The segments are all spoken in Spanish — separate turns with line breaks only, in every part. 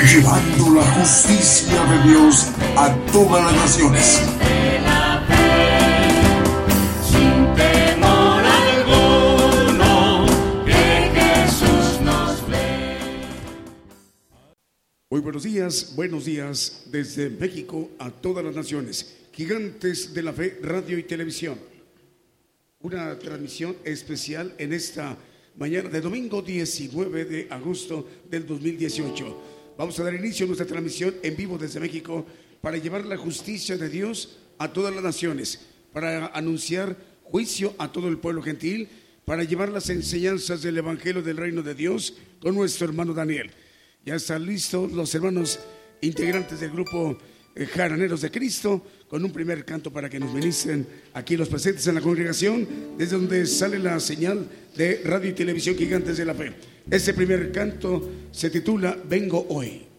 Llevando la justicia de Dios a todas las naciones.
Sin temor alguno, que Jesús nos ve.
Muy buenos días, buenos días desde México a todas las naciones. Gigantes de la Fe, radio y televisión. Una transmisión especial en esta mañana de domingo 19 de agosto del 2018. Vamos a dar inicio a nuestra transmisión en vivo desde México para llevar la justicia de Dios a todas las naciones, para anunciar juicio a todo el pueblo gentil, para llevar las enseñanzas del Evangelio del Reino de Dios con nuestro hermano Daniel. Ya están listos los hermanos integrantes del grupo Jaraneros de Cristo con un primer canto para que nos ministren aquí los presentes en la congregación, desde donde sale la señal de radio y televisión Gigantes de la Fe. Este primer canto se titula Vengo hoy.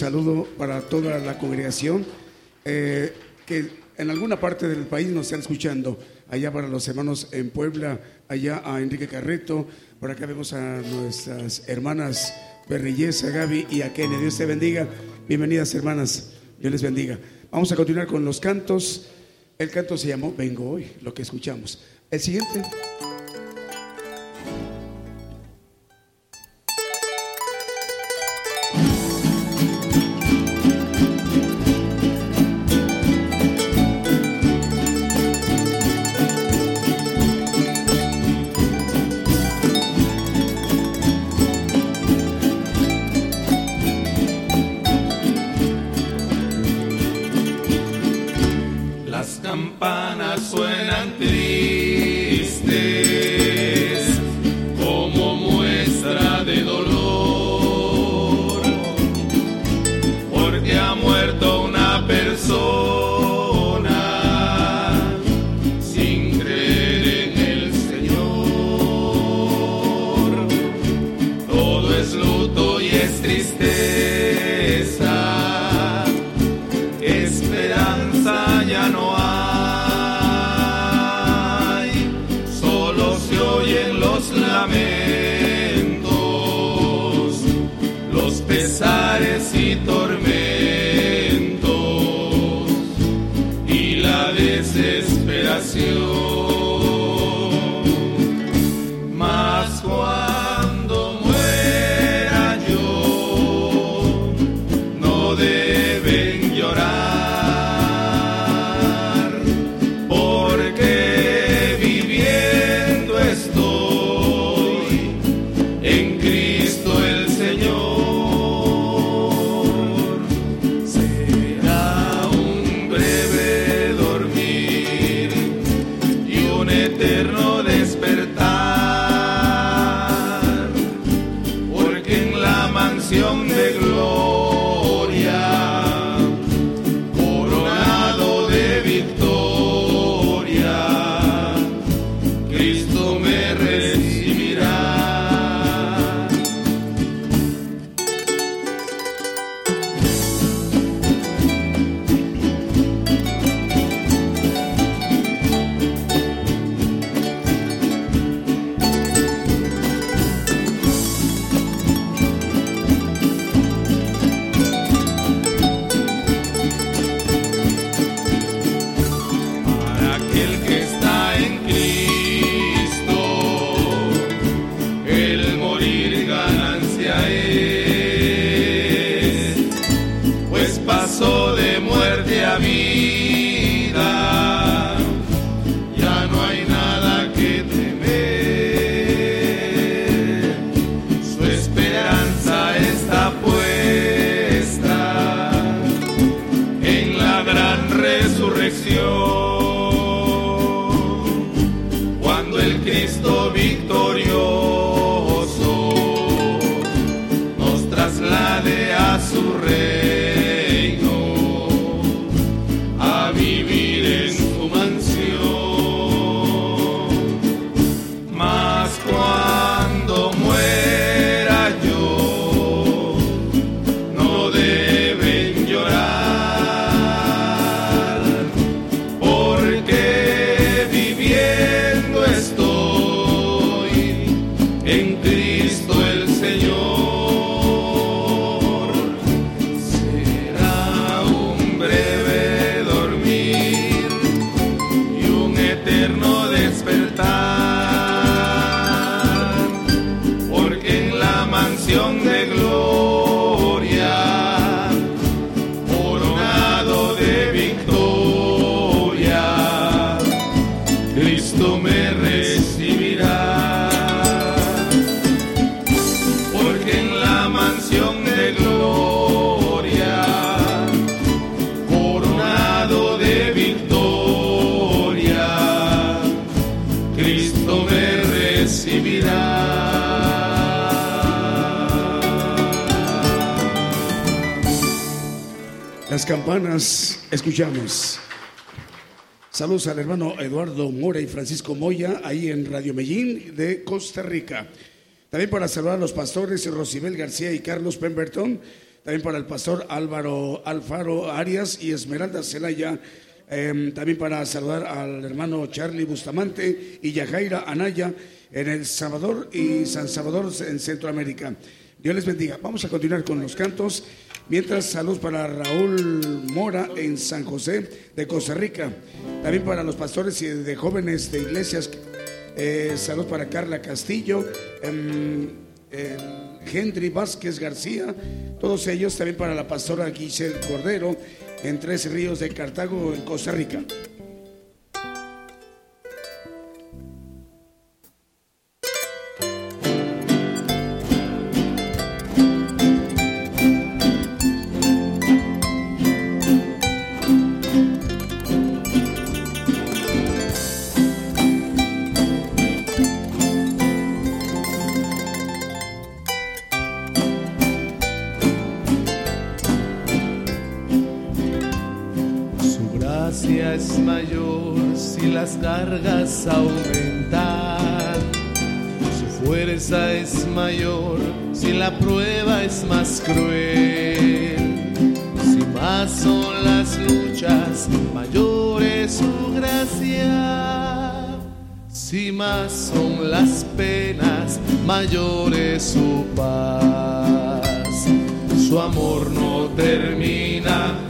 Saludo para toda la congregación. eh, que en alguna parte del país nos están escuchando. Allá para los hermanos en Puebla, allá a Enrique Carreto, por acá vemos a nuestras hermanas Berrillesa, Gaby y a Kenia. Dios te bendiga. Bienvenidas hermanas. Dios les bendiga. Vamos a continuar con los cantos. El canto se llamó Vengo hoy, lo que escuchamos. El siguiente. Escuchamos. Saludos al hermano Eduardo Mora y Francisco Moya, ahí en Radio Medellín de Costa Rica. También para saludar a los pastores Rosibel García y Carlos Pemberton. También para el pastor Álvaro Alfaro Arias y Esmeralda Celaya,
Em, también para saludar al hermano Charlie Bustamante y Yajaira Anaya en El Salvador y San Salvador en Centroamérica. Dios les bendiga. Vamos a continuar con los cantos. Mientras, saludos para Raúl Mora en San José de Costa Rica. También para los pastores y de jóvenes de iglesias. Eh, saludos para Carla Castillo, em, Henry Vázquez García. Todos ellos también para la pastora Giselle Cordero en Tres Ríos de Cartago, en Costa Rica.
gracia es mayor si las cargas aumentan. Su fuerza es mayor si la prueba es más cruel. Si más son las luchas, mayor es su gracia. Si más son las penas, mayor es su paz. Su amor no termina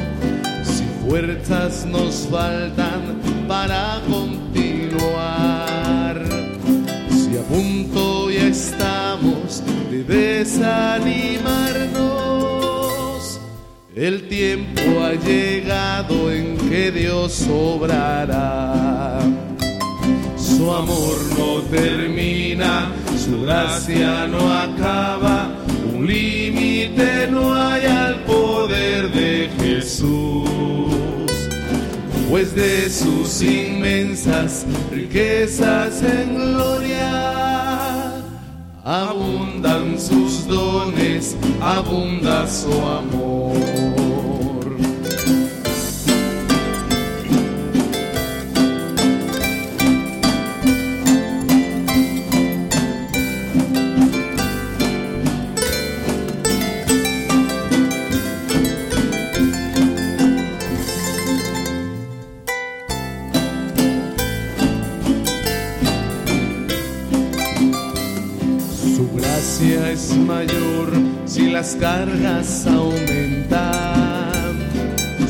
fuerzas nos faltan para continuar, si a punto ya estamos de desanimarnos, el tiempo ha llegado en que Dios obrará. Su amor no termina, su gracia no acaba, un no hay al poder de Jesús, pues de sus inmensas riquezas en gloria abundan sus dones, abunda su amor. Las cargas aumentan,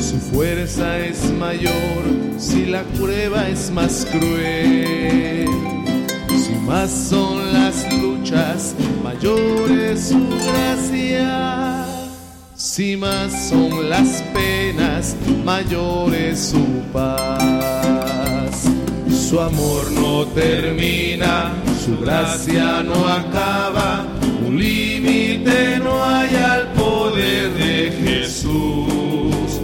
su fuerza es mayor si la prueba es más cruel. Si más son las luchas, mayor es su gracia. Si más son las penas, mayor es su paz. Su amor no termina, su gracia no acaba límite no hay al poder de Jesús,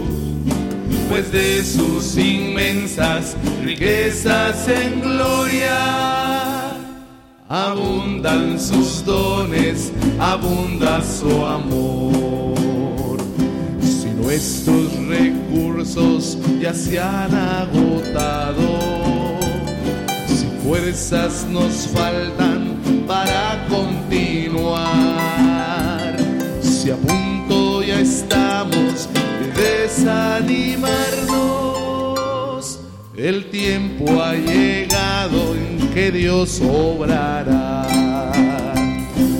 pues de sus inmensas riquezas en gloria abundan sus dones, abunda su amor. Si nuestros recursos ya se han agotado, si fuerzas nos faltan para continuar. Si a punto ya estamos de desanimarnos, el tiempo ha llegado en que Dios obrará.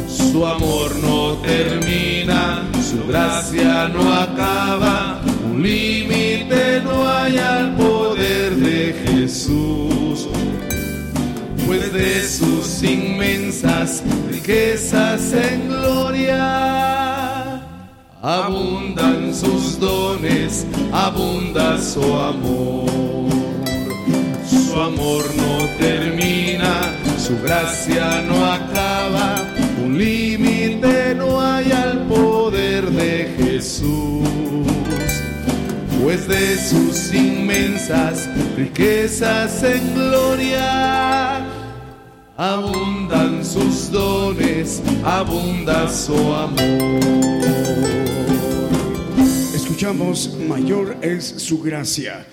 Su amor no termina, su gracia no acaba, un límite no hay al poder de Jesús pues de sus inmensas riquezas en gloria abundan sus dones, abunda su amor. Su amor no termina, su gracia no acaba, un límite no hay al poder de Jesús, pues de
sus inmensas riquezas en gloria. Abundan sus dones, abunda su amor.
Escuchamos, mayor es su gracia.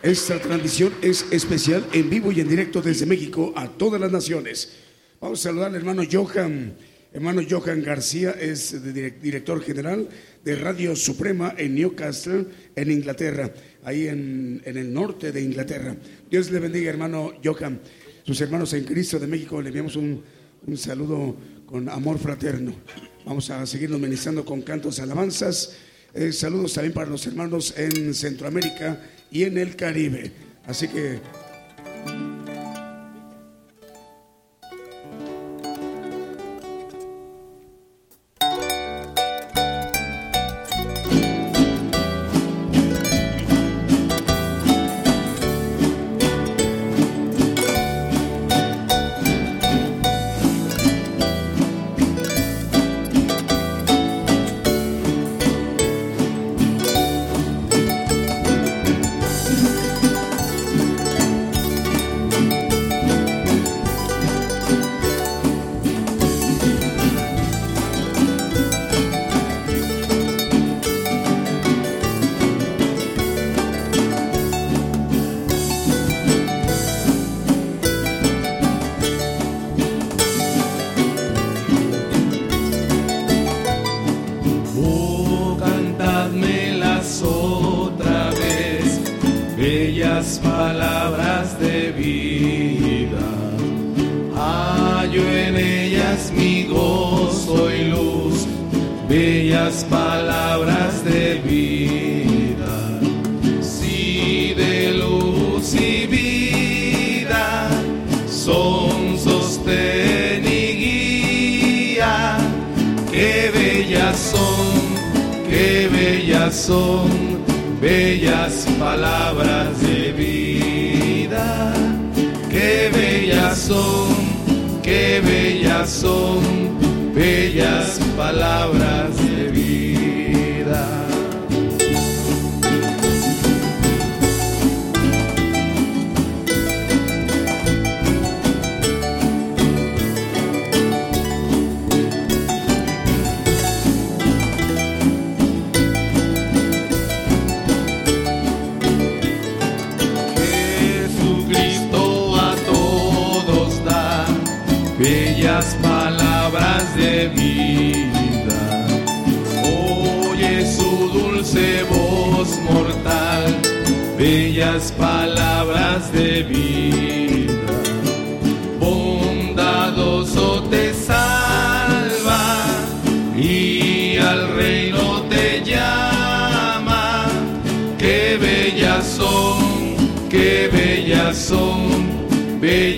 Esta transmisión es especial en vivo y en directo desde México a todas las naciones. Vamos a saludar al hermano Johan. Hermano Johan García es director general de Radio Suprema en Newcastle, en Inglaterra, ahí en, el norte de Inglaterra. Dios le bendiga, hermano Johan. Sus hermanos en Cristo de México le enviamos un, un saludo con amor fraterno. Vamos a seguirnos ministrando con cantos alabanzas. Eh, saludos también para los hermanos en Centroamérica y en el Caribe. Así que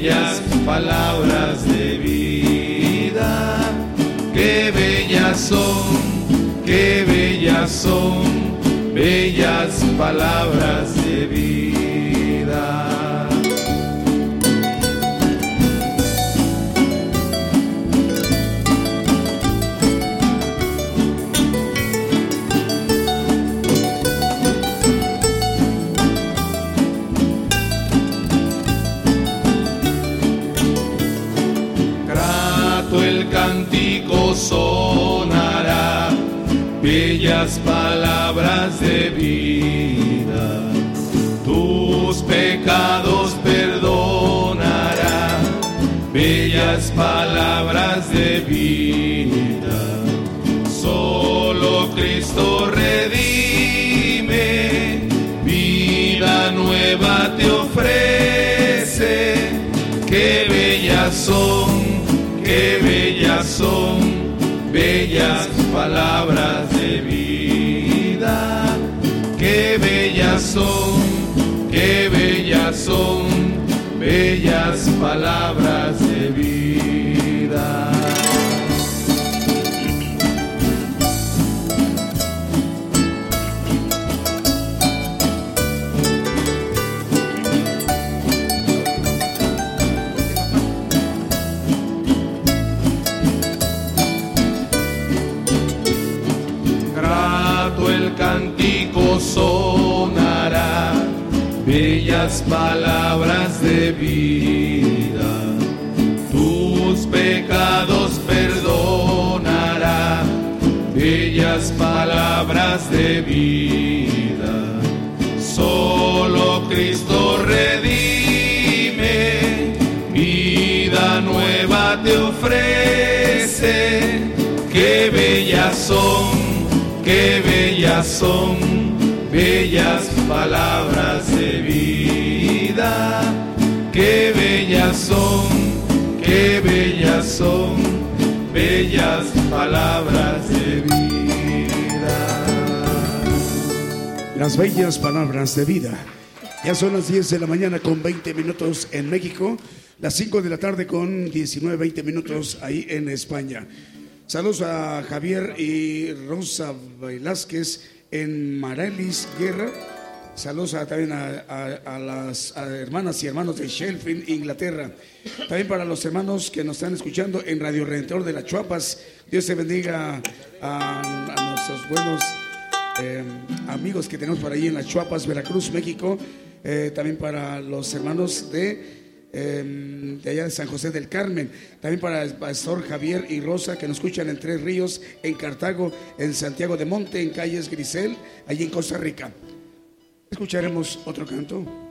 bellas palabras de vida, qué bellas son, qué bellas son, bellas palabras de vida. las palabras de vida, tus pecados perdonará, bellas palabras de vida, solo Cristo redime, vida nueva te ofrece, qué bellas son, qué bellas son, bellas palabras
sonará
bellas palabras de vida. Tus pecados perdonará, bellas palabras de vida. Solo Cristo redime, vida nueva te ofrece. Qué bellas son, qué bellas son, bellas palabras de vida. Qué bellas son, qué bellas son, bellas palabras de vida.
Las bellas palabras de vida. Ya son las 10 de la mañana con 20 minutos en México, las 5 de la tarde con 19, 20 minutos ahí en España. Saludos a Javier y Rosa Velázquez en Marelis Guerra. Saludos también a, las hermanas y hermanos de Sheffield, Inglaterra. También para los hermanos que nos están escuchando en Radio Redentor de las Chuapas. Dios te bendiga a, nuestros buenos eh, amigos que tenemos por ahí en las Chuapas, Veracruz, México. Eh, también para los hermanos de, eh, de allá de San José del Carmen. También para el pastor Javier y Rosa que nos escuchan en Tres Ríos, en Cartago, en Santiago de Monte, en Calles Grisel, allí en Costa Rica. Escucharemos otro canto.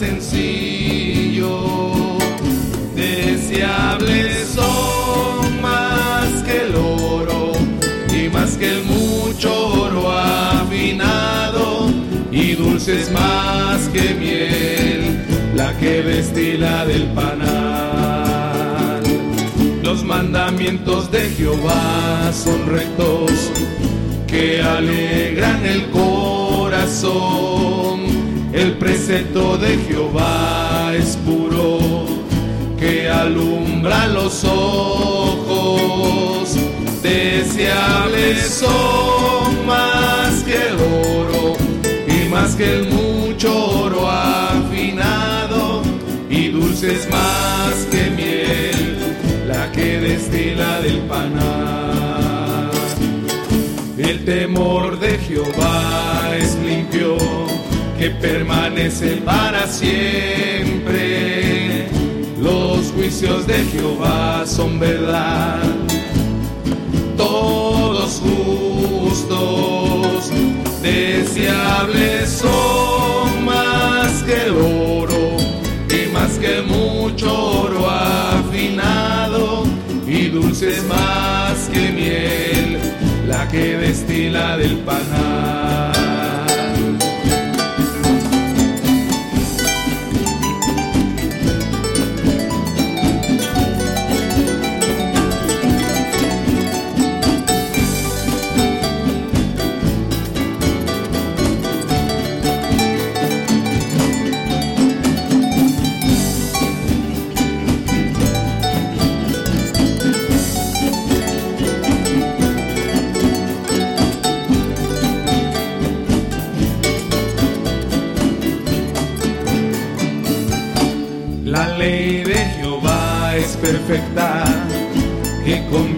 Sencillo. Deseables son más que el oro y más que el mucho oro afinado y dulces más que miel, la que destila del panal. Los mandamientos de Jehová son rectos, que alegran el corazón. El precepto de Jehová es puro, que alumbra los ojos. Deseables son más que el oro y más que el mucho oro afinado y dulces más que miel, la que destila del panal. El temor de Jehová es limpio, que permanece para siempre. Los juicios de Jehová son verdad, todos justos, deseables son más que oro y más que mucho oro afinado y dulces más que miel, la que destila del panal.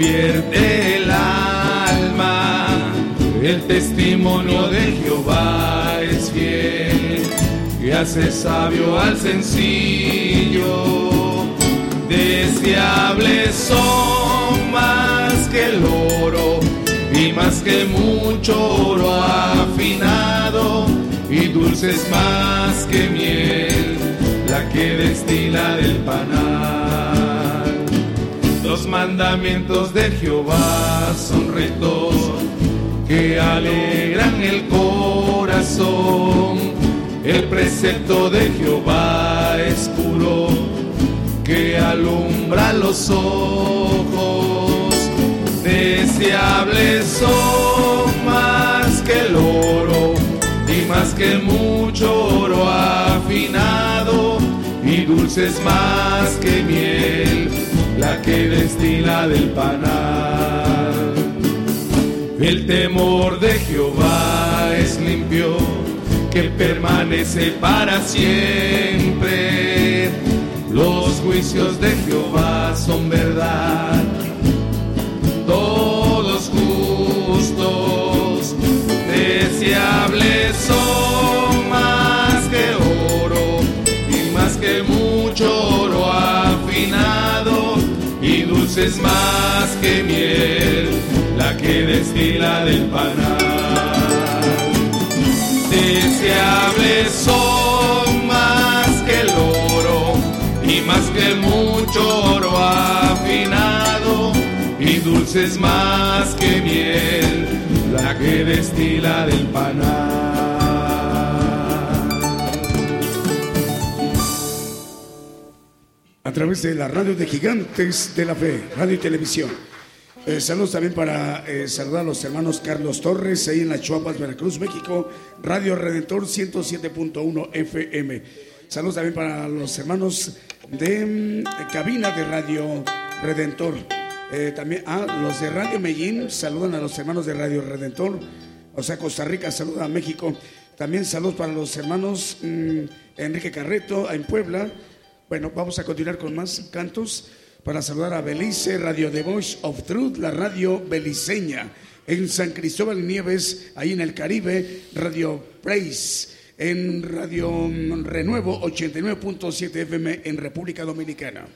Convierte el alma. El testimonio de Jehová es fiel, que hace sabio al sencillo. Deseables son más que el oro y más que mucho oro afinado y dulces más que miel, la que destila del panal. Los mandamientos de Jehová son rectos que alegran el corazón. El precepto de Jehová es puro que alumbra los ojos. Deseables son más que el oro y más que mucho oro afinado y dulces más que miel, la que destila del panal. El temor de Jehová es limpio, que permanece para siempre. Los juicios de Jehová son dulces más que miel, la que destila del panal. Deseables son más que el oro y más que mucho oro afinado y dulces más que miel, la que destila del panal.
Través de la radio de Gigantes de la Fe, radio y televisión. Eh, saludos también para eh, saludar a los hermanos Carlos Torres, ahí en la Chuapas, Veracruz, México, Radio Redentor 107.1 FM. Saludos también para los hermanos de mm, cabina de Radio Redentor. Eh, también a los de Radio Medellín, saludan a los hermanos de Radio Redentor. O sea, Costa Rica saluda a México. También saludos para los hermanos mm, Enrique Carreto en Puebla. Bueno, vamos a continuar con más cantos para saludar a Belice, Radio The Voice of Truth, la radio beliceña. En San Cristóbal Nieves, ahí en el Caribe, Radio Praise. En Radio Renuevo 89.7 FM en República Dominicana.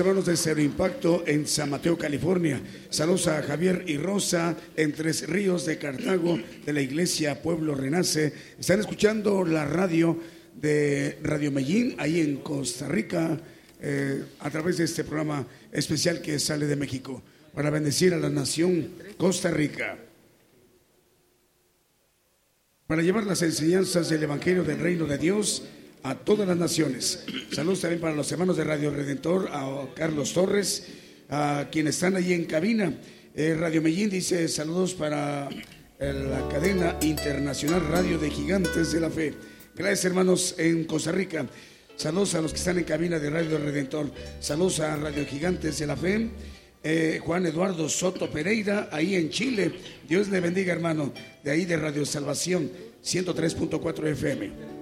Hermanos de Cero Impacto en San Mateo, California. Saludos a Javier y Rosa en Tres Ríos de Cartago de la iglesia Pueblo Renace. Están escuchando la radio de Radio Medellín ahí en Costa Rica eh, a través de este programa especial que sale de México para bendecir a la nación Costa Rica. Para llevar las enseñanzas del Evangelio del Reino de Dios a todas las naciones. Saludos también para los hermanos de Radio Redentor, a Carlos Torres, a quienes están allí en cabina. Eh, Radio Medellín dice saludos para eh, la cadena internacional Radio de Gigantes de la Fe. Gracias hermanos en Costa Rica. Saludos a los que están en cabina de Radio Redentor. Saludos a Radio Gigantes de la Fe. Eh, Juan Eduardo Soto Pereira, ahí en Chile. Dios le bendiga, hermano, de ahí de Radio Salvación, 103.4 FM.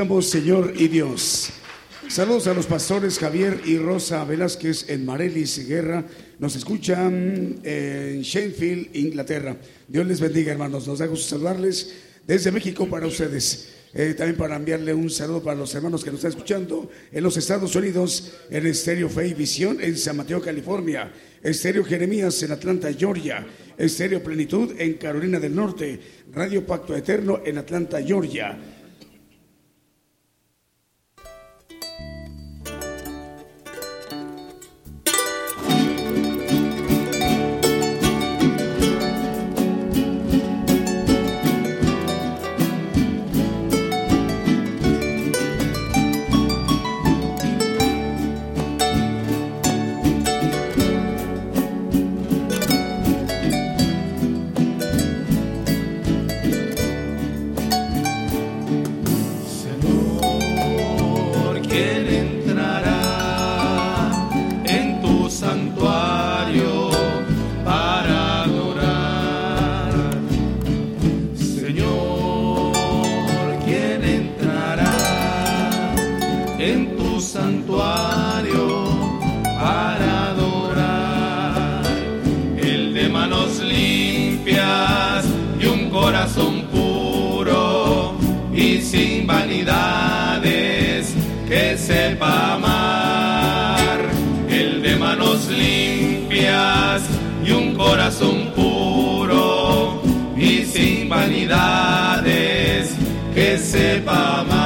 Escuchamos Señor y Dios. Saludos a los pastores Javier y Rosa Velázquez en Marelis Guerra. Nos escuchan en Sheffield, Inglaterra. Dios les bendiga, hermanos. Nos da gusto saludarles desde México para ustedes. Eh, también para enviarle un saludo para los hermanos que nos están escuchando en los Estados Unidos, en Estéreo Fe y Visión en San Mateo, California, Estéreo Jeremías en Atlanta, Georgia, Estéreo Plenitud en Carolina del Norte, Radio Pacto Eterno en Atlanta, Georgia.
Sepa amar. El de manos limpias y un corazón puro y sin vanidades que sepa amar.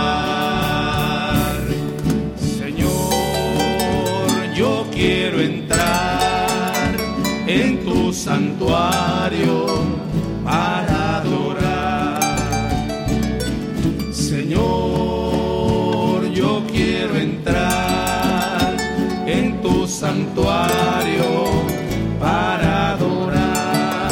Santuario para adorar.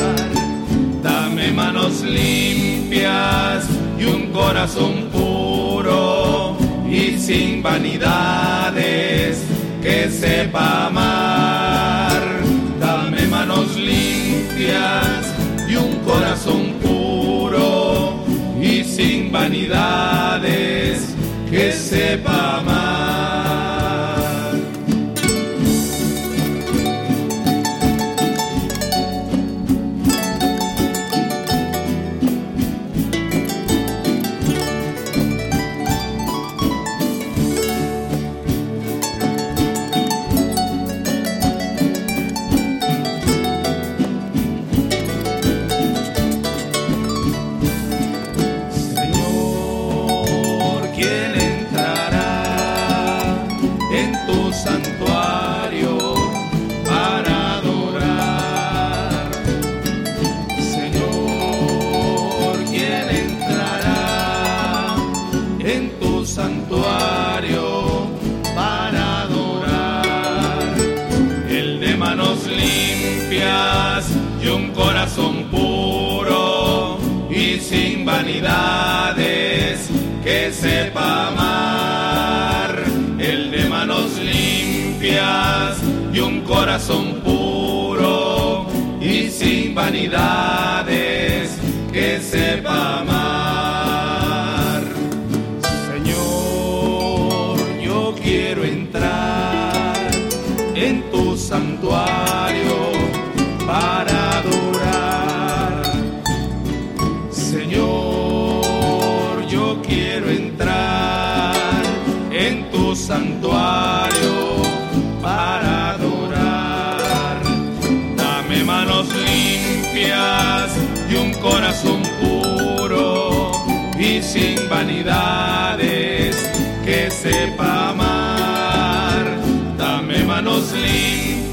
Dame manos limpias y un corazón puro y sin vanidades que sepa amar. Dame manos limpias y un corazón puro y sin vanidades que sepa amar. Que sepa amar. El de manos limpias y un corazón puro y sin vanidades que sepa amar.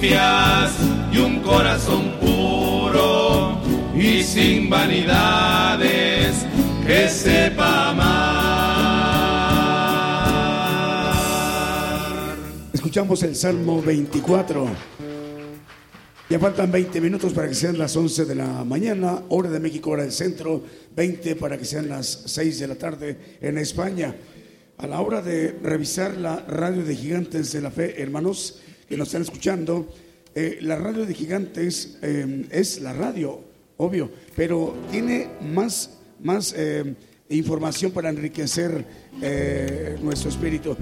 Y un corazón puro y sin vanidades, que sepa amar.
Escuchamos el Salmo 24. Ya faltan 20 minutos para que sean las 11 de la mañana, hora de México, hora del centro, 20 para que sean las 6 de la tarde en España. A la hora de revisar la radio de Gigantes de la Fe, hermanos que nos están escuchando, eh, la radio de Gigantes eh, es la radio, obvio, pero tiene más, más eh, información para enriquecer nuestro espíritu.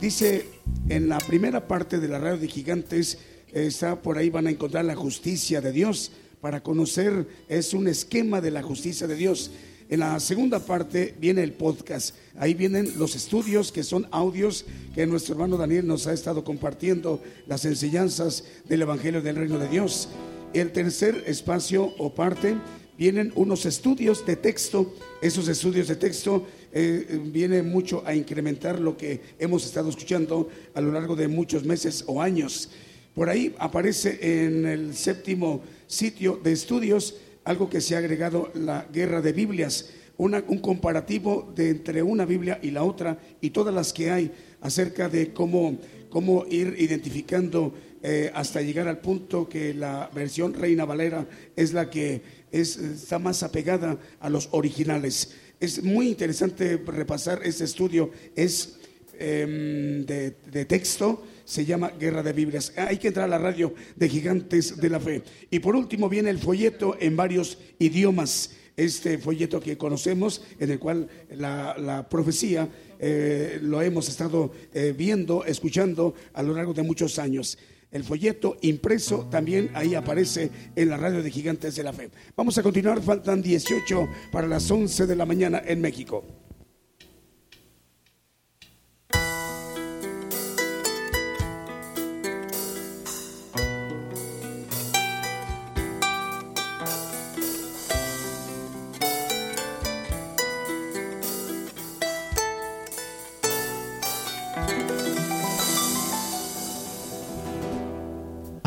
dice en la primera parte de la radio de Gigantes, está por ahí, van a encontrar la justicia de Dios. Para conocer, es un esquema de la justicia de Dios. En la segunda parte viene el podcast. Ahí vienen los estudios que son audios que nuestro hermano Daniel nos ha estado compartiendo, las enseñanzas del Evangelio del Reino de Dios. El tercer espacio o parte vienen unos estudios de texto. Esos estudios de texto eh, vienen mucho a incrementar lo que hemos estado escuchando a lo largo de muchos meses o años. Por ahí aparece en el séptimo sitio de estudios algo que se ha agregado la guerra de Biblias, un comparativo de entre una Biblia y la otra y todas las que hay acerca de cómo, cómo ir identificando eh, hasta llegar al punto que la versión Reina Valera es la que está más apegada a los originales. Es muy interesante repasar este estudio, es em, de texto se llama Guerra de Biblias. Hay que entrar a la radio de Gigantes de la Fe. Y por último viene el folleto en varios idiomas. Este folleto que conocemos, en el cual la, profecía eh, lo hemos estado eh, viendo, escuchando a lo largo de muchos años. El folleto impreso también ahí aparece en la radio de Gigantes de la Fe. Vamos a continuar, faltan 18 para las 11 de la mañana en México.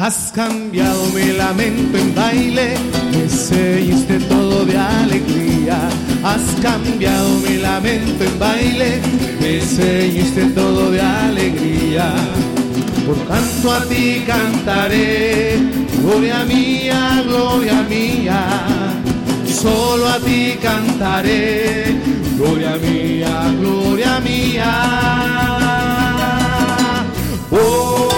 Has cambiado mi lamento en baile, me seguiste todo de alegría. Has cambiado mi lamento en baile, me seguiste todo de alegría. Por tanto a ti cantaré, gloria mía, gloria mía. Solo a ti cantaré, gloria mía, gloria mía. Oh,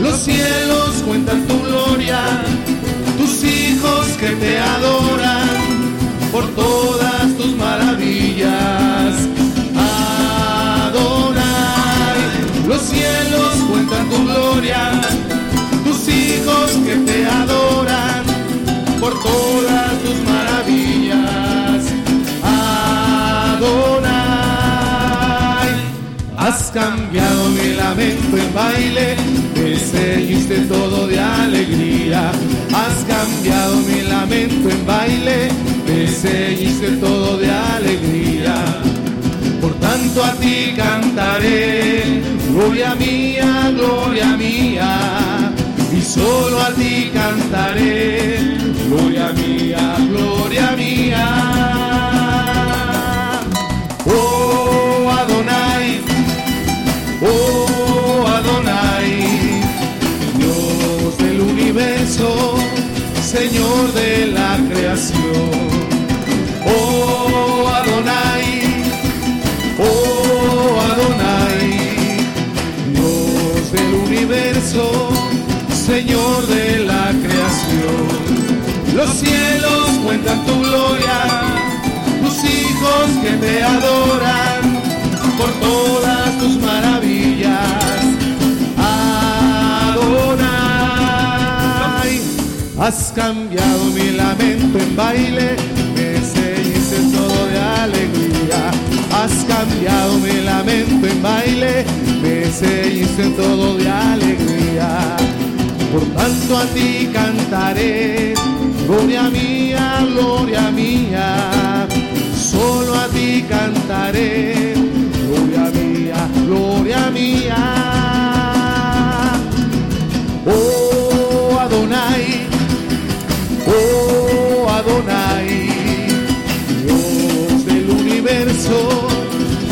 Los cielos cuentan tu gloria, tus hijos que te adoran por todas tus maravillas. Adonai, los cielos cuentan tu gloria, tus hijos que te adoran por todas has cambiado mi lamento en baile, me seguiste todo de alegría. Has cambiado mi lamento en baile me seguiste todo de alegría. Por tanto a ti cantaré, gloria mía, gloria mía, y solo a ti cantaré, gloria mía, gloria mía. Señor de la creación. Oh Adonai, oh Adonai, Dios del universo, Señor de la creación. Los cielos cuentan tu gloria, tus hijos que te adoran por todas tus maravillas. Has cambiado mi lamento en baile, me seguiste todo de alegría. Has cambiado mi lamento en baile, me seguiste todo de alegría. Por tanto a ti cantaré, gloria mía, gloria mía. Solo a ti cantaré,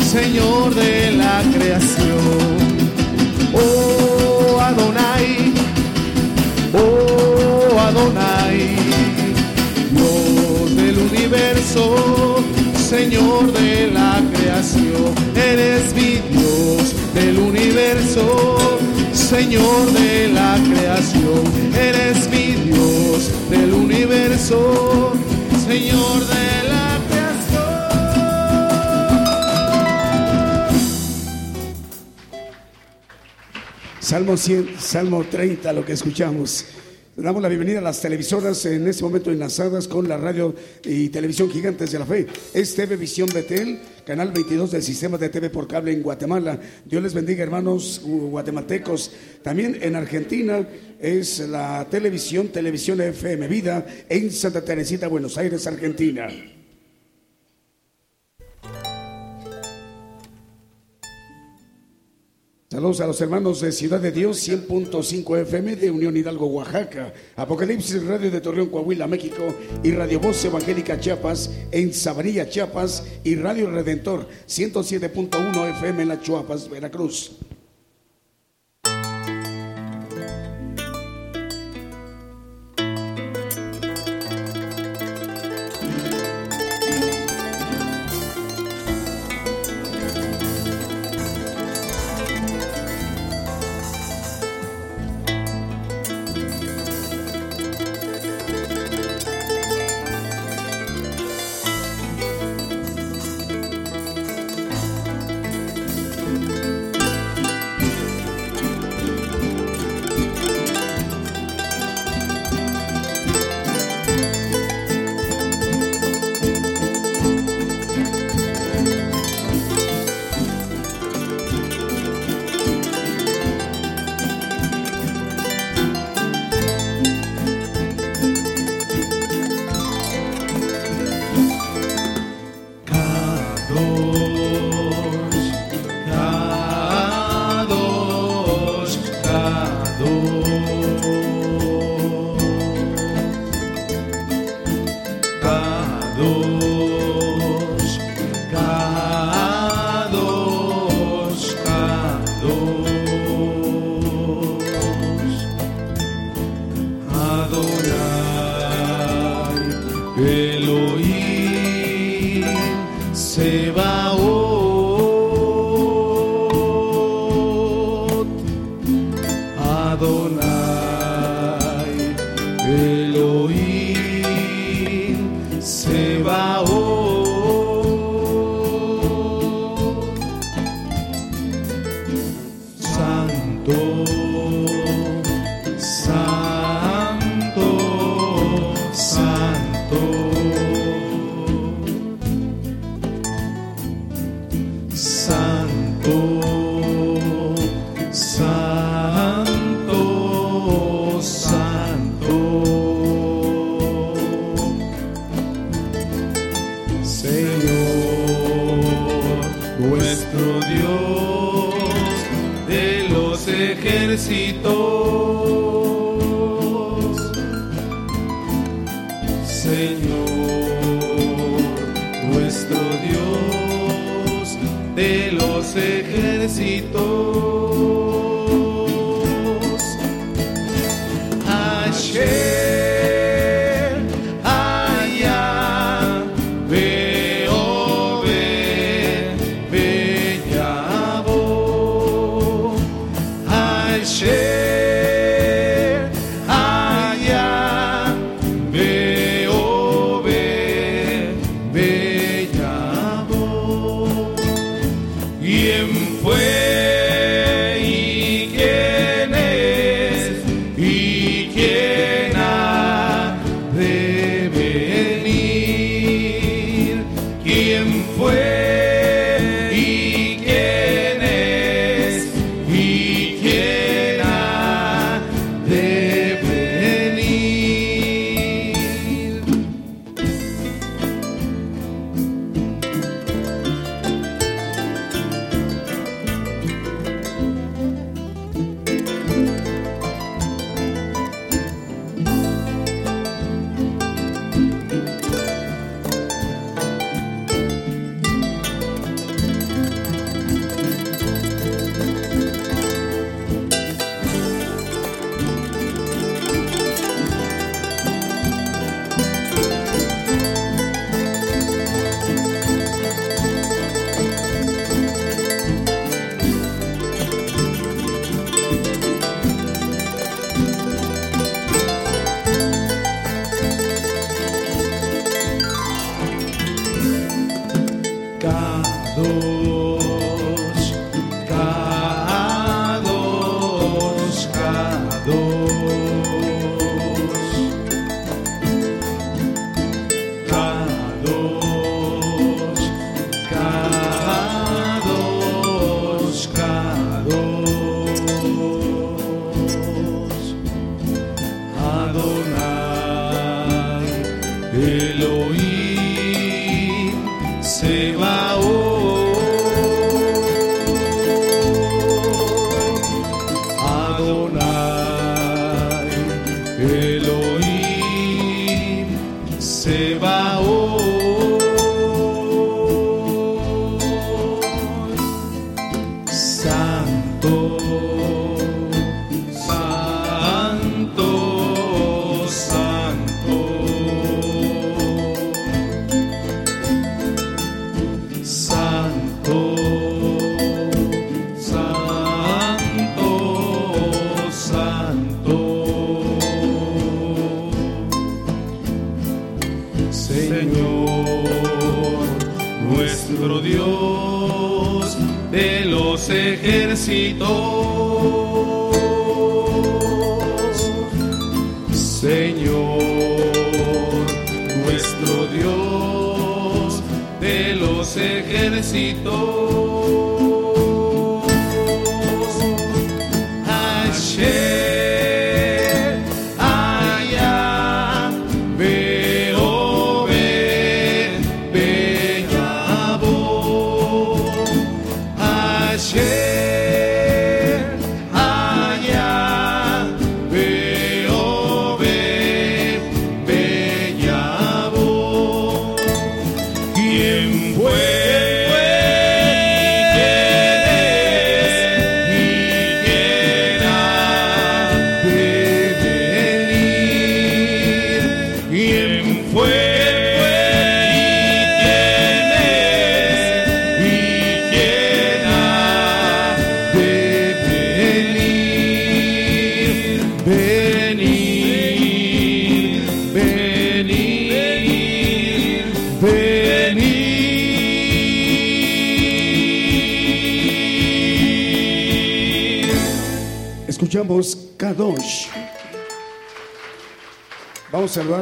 Señor de la creación. Oh Adonai, oh Adonai, Dios del universo, Señor de la creación. Eres mi Dios del universo, Señor de la creación. Eres mi Dios del universo, Señor de la
Salmo 100, Salmo 30, lo que escuchamos. Damos la bienvenida a las televisoras en este momento enlazadas con la radio y televisión Gigantes de la Fe. Es TV Visión Betel, canal 22 del sistema de TV por cable en Guatemala. Dios les bendiga, hermanos guatemaltecos. También en Argentina es la televisión, Televisión FM Vida en Santa Teresita, Buenos Aires, Argentina. Saludos a los hermanos de Ciudad de Dios, 100.5 FM de Unión Hidalgo, Oaxaca, Apocalipsis Radio de Torreón, Coahuila, México. Y Radio Voz Evangélica Chiapas en Sabanilla, Chiapas. Y Radio Redentor, 107.1 FM en La Chuapas, Veracruz.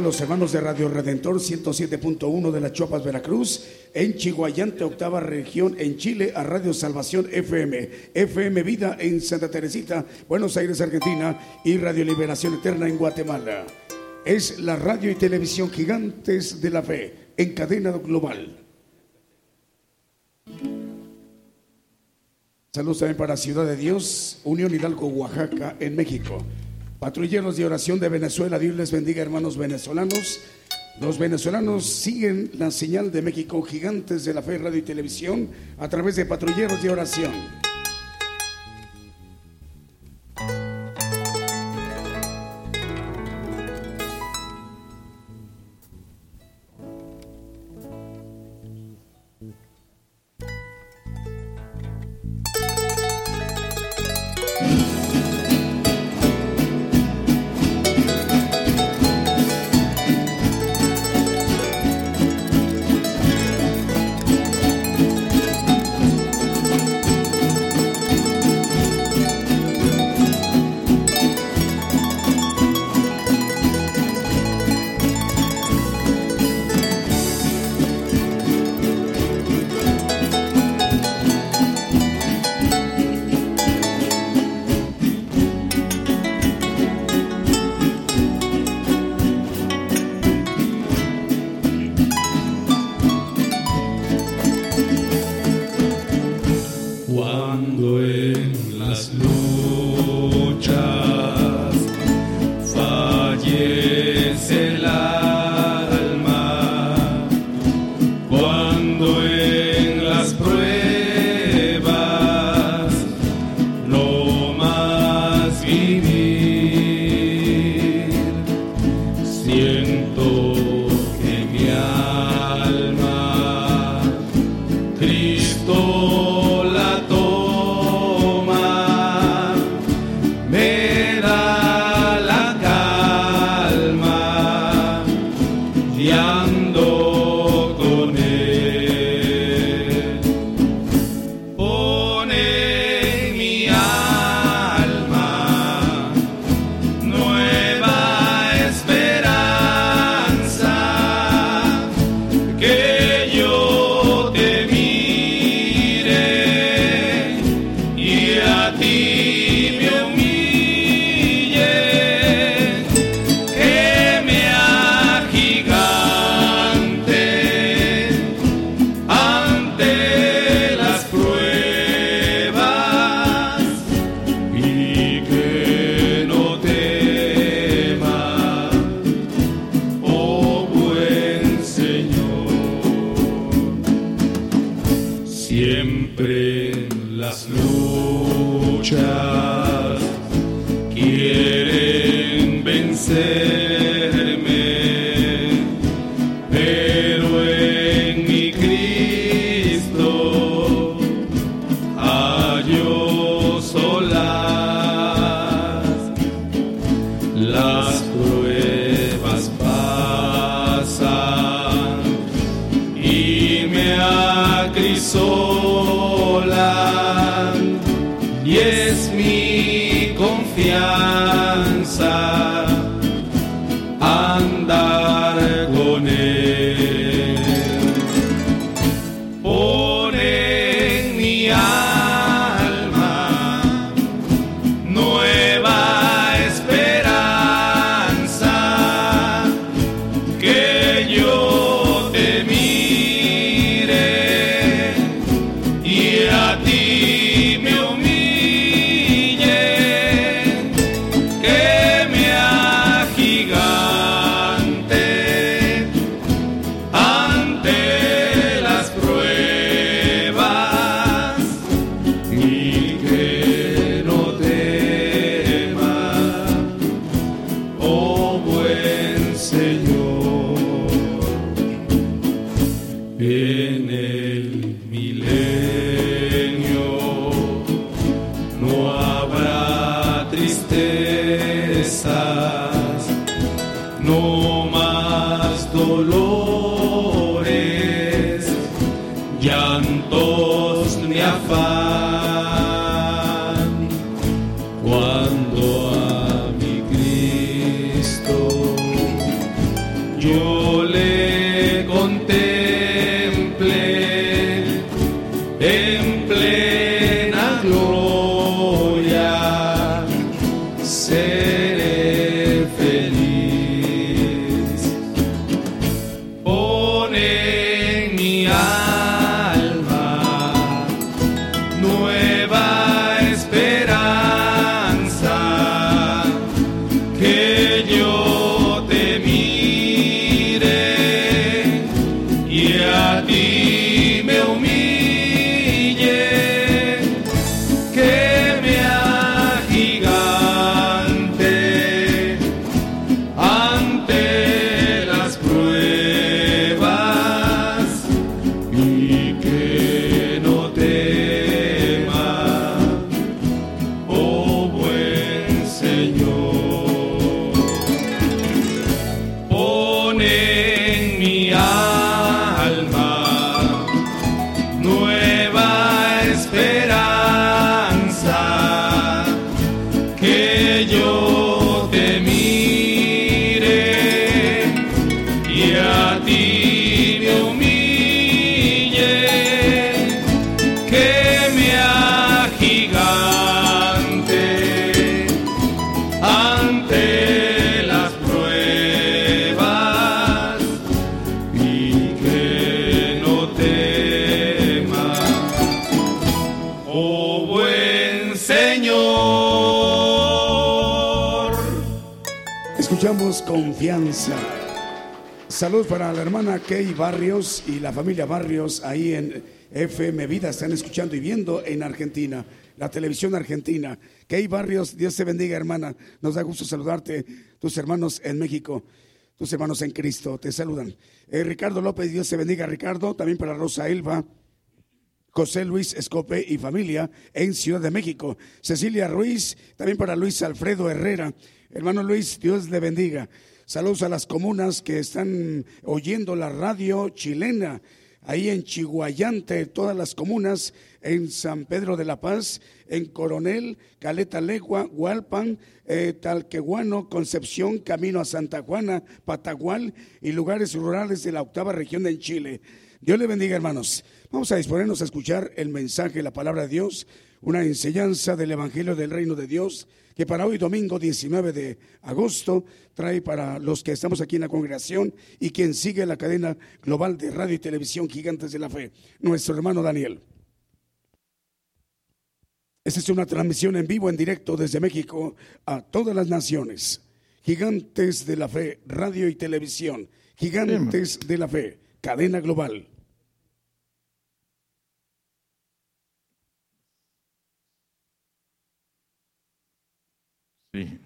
Los
hermanos de Radio Redentor 107.1 de la Chuapas, Veracruz, en Chihuayante, octava región, en Chile, a Radio Salvación FM, FM Vida en Santa Teresita, Buenos Aires, Argentina, y Radio Liberación Eterna en Guatemala. Es la radio y televisión gigantes de la fe en cadena global. Saludos también para Ciudad de Dios, Unión Hidalgo, Oaxaca, en México. Patrulleros de oración de Venezuela, Dios les bendiga, hermanos venezolanos. Los venezolanos siguen la señal de México, gigantes de la fe, radio y televisión, a través de patrulleros de oración. Salud para la hermana Kay Barrios y la familia Barrios ahí en FM Vida. Están escuchando y viendo en Argentina, la televisión argentina. Kay Barrios, Dios te bendiga, hermana. Nos da gusto saludarte. Tus hermanos en México, tus hermanos en Cristo, te saludan. Eh, Ricardo López, Dios te bendiga, Ricardo. También para Rosa Elba. José Luis Escope y familia en Ciudad de México. Cecilia Ruiz, también para Luis Alfredo Herrera. Hermano Luis, Dios le bendiga. Saludos a las comunas que están oyendo la radio chilena, ahí en Chihuayante, todas las comunas, en San Pedro de la Paz, en Coronel, Caleta Legua, Hualpan, eh, Talquehuano, Concepción, Camino a Santa Juana, Patagual y lugares rurales de la octava región en Chile. Dios le bendiga, hermanos. Vamos a disponernos a escuchar el mensaje, la palabra de Dios, una enseñanza del Evangelio del Reino de Dios que para hoy domingo 19 de agosto trae para los que estamos aquí en la congregación y quien sigue la cadena global de radio y televisión Gigantes de la Fe, nuestro hermano Daniel. Esta es una transmisión en vivo, en directo desde México a todas las naciones. Gigantes de la Fe, radio y televisión. Gigantes de la Fe, cadena global.
Sí.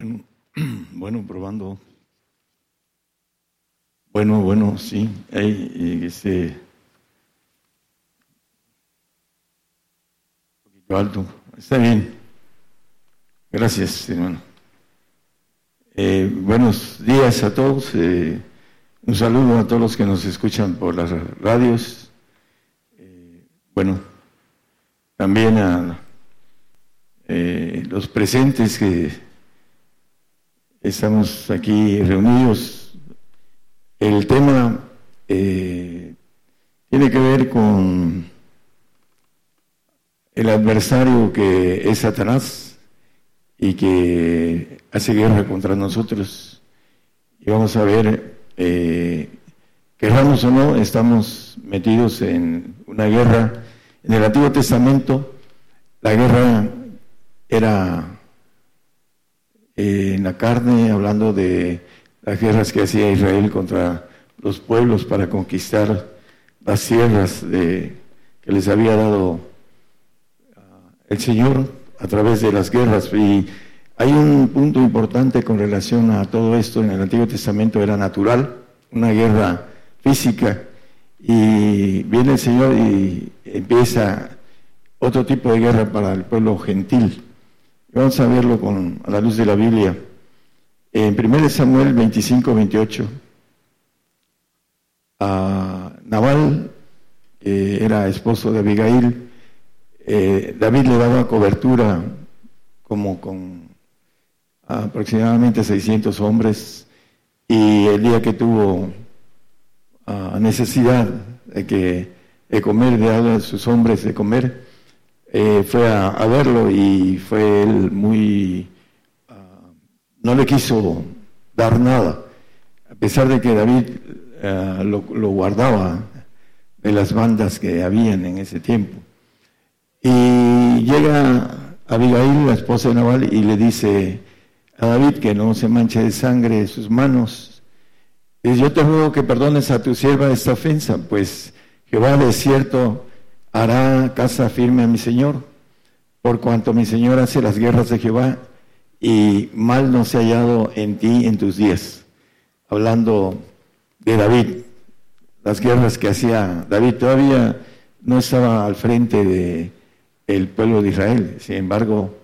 Bueno, probando. Bueno, bueno, sí. Hay ese. Un poquito alto. Está bien. Gracias, hermano. Eh, buenos días a todos. Eh, un saludo a todos los que nos escuchan por las radios. Eh, bueno, también a los presentes que estamos aquí reunidos. El tema tiene que ver con el adversario que es Satanás y que hace guerra contra nosotros. Y vamos a ver, eh, querramos o no, estamos metidos en una guerra. En el Antiguo Testamento, la guerra era eh, en la carne, hablando de las guerras que hacía Israel contra los pueblos para conquistar las tierras de, que les había dado ah, el Señor a través de las guerras. Y hay un punto importante con relación a todo esto. En el Antiguo Testamento era natural, una guerra física. Y viene el Señor y empieza otro tipo de guerra para el pueblo gentil. Vamos a verlo con, a la luz de la Biblia. En 1 Samuel 25, 28, a Naval, que era esposo de Abigail, eh, David le daba cobertura como con aproximadamente 600 hombres y el día que tuvo ah, necesidad de, que, de comer, de dar a sus hombres de comer, eh, fue a, verlo y fue él muy... Ah, no le quiso dar nada, a pesar de que David ah, lo, guardaba de las bandas que habían en ese tiempo. Y llega Abigail, la esposa de Naval, y le dice a David que no se manche de sangre sus manos. Yo te ruego que perdones a tu sierva esta ofensa, pues Jehová de cierto hará casa firme a mi Señor, por cuanto mi Señor hace las guerras de Jehová y mal no se ha hallado en ti en tus días. Hablando de David, las guerras que hacía David, todavía no estaba al frente de el pueblo de Israel. Sin embargo,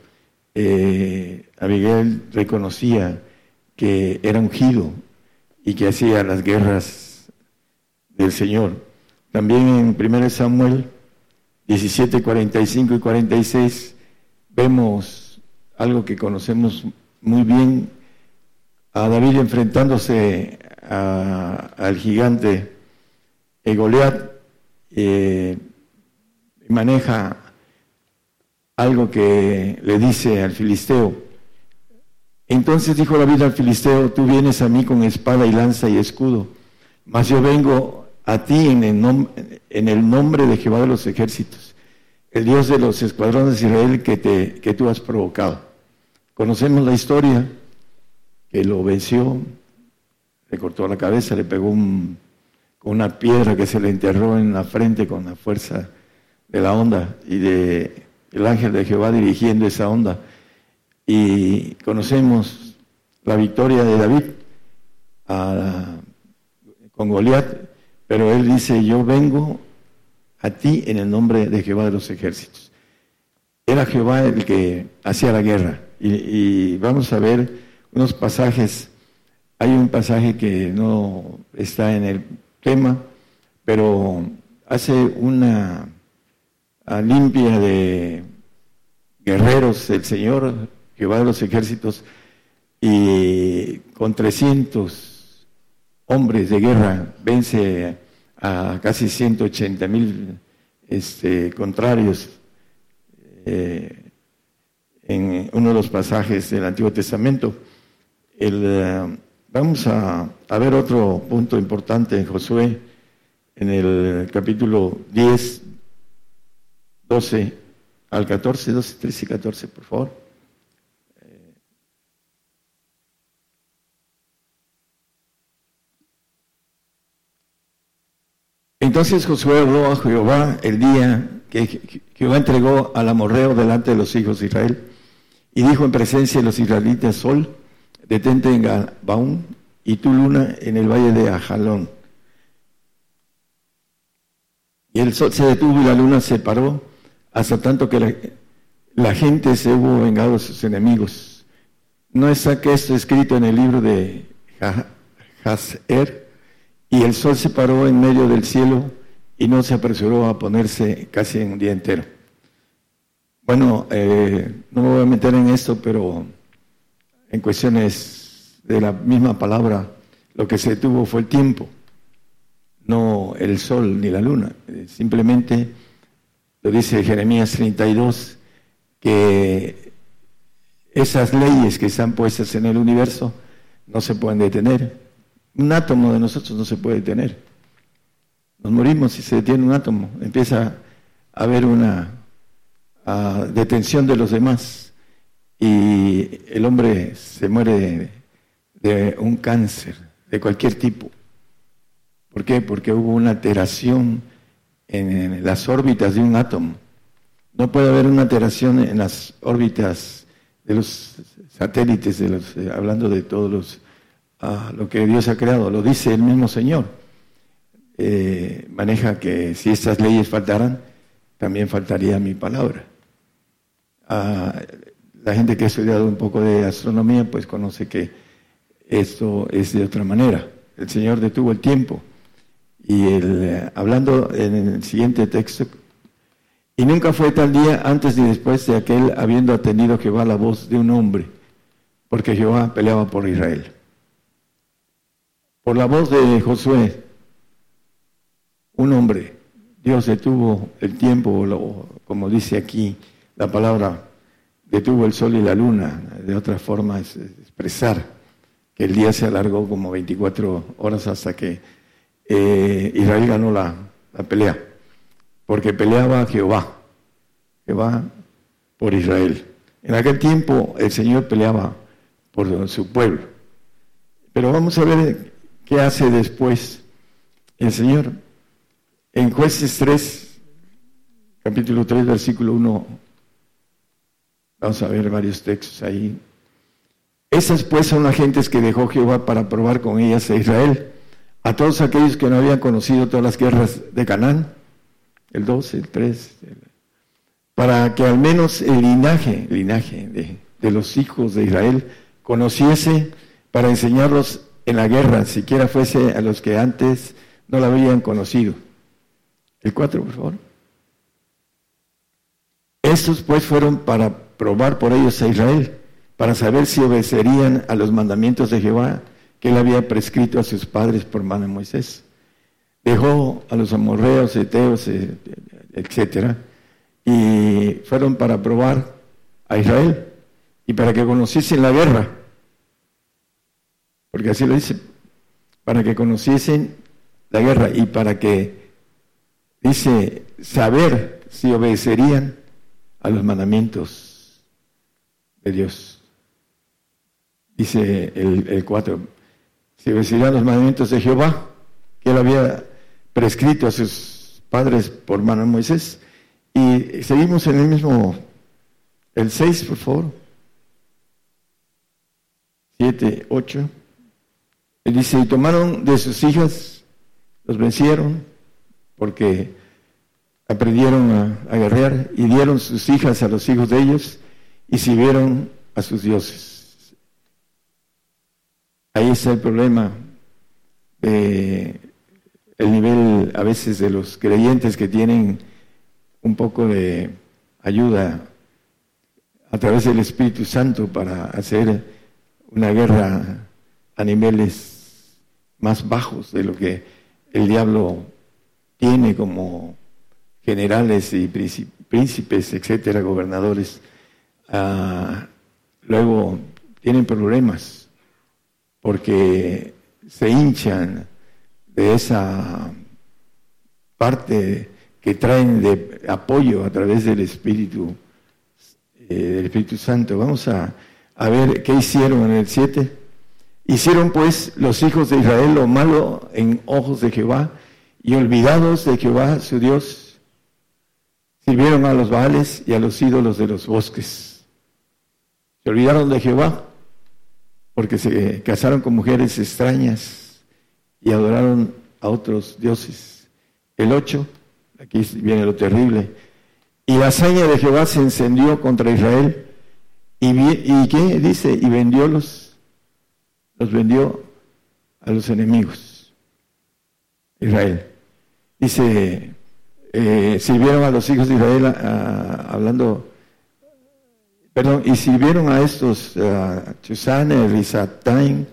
eh, Abigail reconocía que era ungido y que hacía las guerras del Señor. También en 1 Samuel 17, 45 y 46 vemos algo que conocemos muy bien, a David enfrentándose al gigante Goliat, eh, maneja algo que le dice al filisteo. Entonces dijo David al filisteo, tú vienes a mí con espada y lanza y escudo, mas yo vengo a ti en el, en el nombre de Jehová de los ejércitos, el Dios de los escuadrones de Israel que, te, que tú has provocado. Conocemos la historia, que lo venció, le cortó la cabeza, le pegó con una piedra que se le enterró en la frente con la fuerza de la onda y de el ángel de Jehová dirigiendo esa onda. Y conocemos la victoria de David con Goliat, pero él dice, yo vengo a ti en el nombre de Jehová de los ejércitos. Era Jehová el que hacía la guerra. Y, vamos a ver unos pasajes. Hay un pasaje que no está en el tema, pero hace una limpia de guerreros el Señor, Jehová de los ejércitos, y con 300 hombres de guerra vence a casi 180 mil este, contrarios eh, en uno de los pasajes del Antiguo Testamento. Eh, vamos a, a, ver otro punto importante en Josué, en el capítulo 10, 12 al 14, 12, 13 y 14, por favor. Entonces Josué habló a Jehová el día que Jehová entregó al amorreo delante de los hijos de Israel. Y dijo en presencia de los israelitas, Sol, detente en Gabaón, y tu luna en el valle de Ajalón. Y el sol se detuvo y la luna se paró, hasta tanto que la, gente se hubo vengado de sus enemigos. ¿No está que esto escrito en el libro de Hazer? Y el sol se paró en medio del cielo y no se apresuró a ponerse casi en un día entero. Bueno, eh, no me voy a meter en esto, pero en cuestiones de la misma palabra, lo que se detuvo fue el tiempo, no el sol ni la luna. Eh, simplemente lo dice Jeremías 32, que esas leyes que están puestas en el universo no se pueden detener. Un átomo de nosotros no se puede detener. Nos morimos si se detiene un átomo. Empieza a haber una detención de los demás y el hombre se muere de, un cáncer de cualquier tipo. ¿Por qué? Porque hubo una alteración en las órbitas de un átomo. No puede haber una alteración en las órbitas de los satélites, de los, eh, hablando de todos los lo que Dios ha creado. Lo dice el mismo Señor. Eh, maneja que si estas leyes faltaran, también faltaría mi palabra. Ah, la gente que ha estudiado un poco de astronomía, pues conoce que esto es de otra manera. El Señor detuvo el tiempo. Y el, hablando en el siguiente texto, y nunca fue tal día antes ni después de aquel habiendo atendido Jehová la voz de un hombre, porque Jehová peleaba por Israel. Por la voz de Josué, un hombre, Dios detuvo el tiempo, como dice aquí la palabra, detuvo el sol y la luna, de otra forma es expresar que el día se alargó como 24 horas hasta que eh, Israel ganó la, pelea, porque peleaba Jehová, Jehová por Israel. En aquel tiempo el Señor peleaba por su pueblo. Pero vamos a ver qué hace después el Señor. En jueces 3, capítulo 3, versículo 1 Vamos a ver varios textos ahí. Esas pues son las gentes que dejó Jehová para probar con ellas a Israel, a todos aquellos que no habían conocido todas las guerras de Canaán, el 2, el 3, para que al menos el linaje, linaje de, de los hijos de Israel conociese para enseñarlos en la guerra, siquiera fuese a los que antes no la habían conocido. El 4, por favor. Estos pues fueron para probar por ellos a Israel, para saber si obedecerían a los mandamientos de Jehová que él había prescrito a sus padres por mano de Moisés. Dejó a los amorreos, eteos, eh, etcétera, y fueron para probar a Israel y para que conociesen la guerra. Porque así lo dice, para que conociesen la guerra y para que, dice, saber si obedecerían a los mandamientos de Dios. Dice el, 4, si obedecirán los mandamientos de Jehová, que él había prescrito a sus padres por mano de Moisés. Y seguimos en el mismo, el 6, por favor. 7, 8. Él dice, y tomaron de sus hijas, los vencieron, porque aprendieron a, a guerrear, y dieron sus hijas a los hijos de ellos, y sirvieron a sus dioses. Ahí está el problema de el nivel a veces de los creyentes que tienen un poco de ayuda a través del Espíritu Santo para hacer una guerra a niveles más bajos de lo que el diablo tiene como generales y príncipes, etcétera, gobernadores Ah, luego tienen problemas porque se hinchan de esa parte que traen de apoyo a través del Espíritu, eh, del Espíritu Santo. Vamos a, a ver qué hicieron en el 7. Hicieron pues los hijos de Israel lo malo en ojos de Jehová y olvidados de Jehová su Dios, Sirvieron a los baales y a los ídolos de los bosques. Se olvidaron de Jehová porque se casaron con mujeres extrañas y adoraron a otros dioses. El 8, aquí viene lo terrible. Y la hazaña de Jehová se encendió contra Israel. ¿Y, y qué dice? Y vendiólos, los vendió a los enemigos. Israel. Dice, eh, sirvieron a los hijos de Israel hablando, perdón, y sirvieron a estos, a Chusane, Rizataim,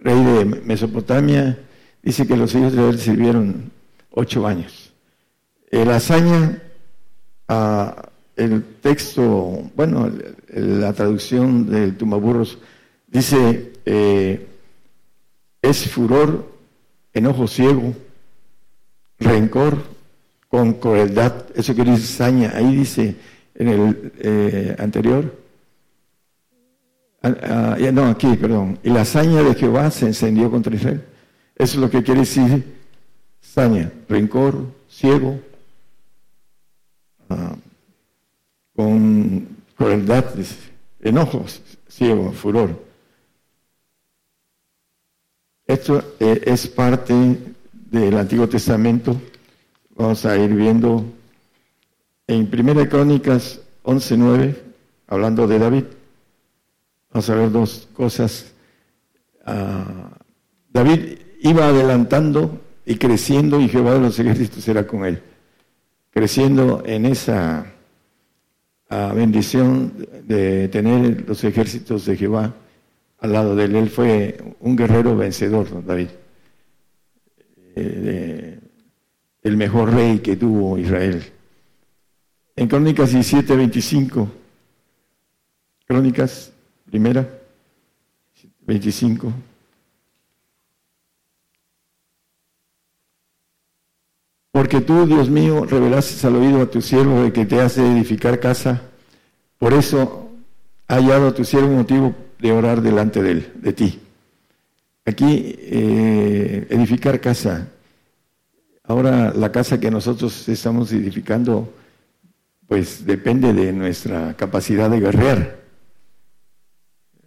rey de Mesopotamia, dice que los hijos de Israel sirvieron ocho años. La hazaña, el texto, bueno, la traducción del Tumaburros dice, eh, es furor, enojo ciego, rencor con crueldad. Eso que dice saña, ahí dice en el eh, anterior. Ah, ah, no, aquí, perdón. Y la saña de Jehová se encendió contra Israel. Eso es lo que quiere decir saña, rencor, ciego, ah, con crueldad, enojo, ciego, furor. Esto eh, es parte del Antiguo Testamento. Vamos a ir viendo en Primera Crónicas 11.9, hablando de David. Vamos a ver dos cosas. Ah, David iba adelantando y creciendo y Jehová de los ejércitos era con él. Creciendo en esa ah, bendición de tener los ejércitos de Jehová al lado de él. Él fue un guerrero vencedor, David. Eh, el mejor rey que tuvo Israel. En Crónicas 17, 25, Crónicas, primera, 25. Porque tú, Dios mío, revelaste al oído a tu siervo de que te hace edificar casa. Por eso ha hallado tu siervo motivo orar delante de él, de ti. Aquí, eh, edificar casa. Ahora, la casa que nosotros estamos edificando, pues depende de nuestra capacidad de guerrear.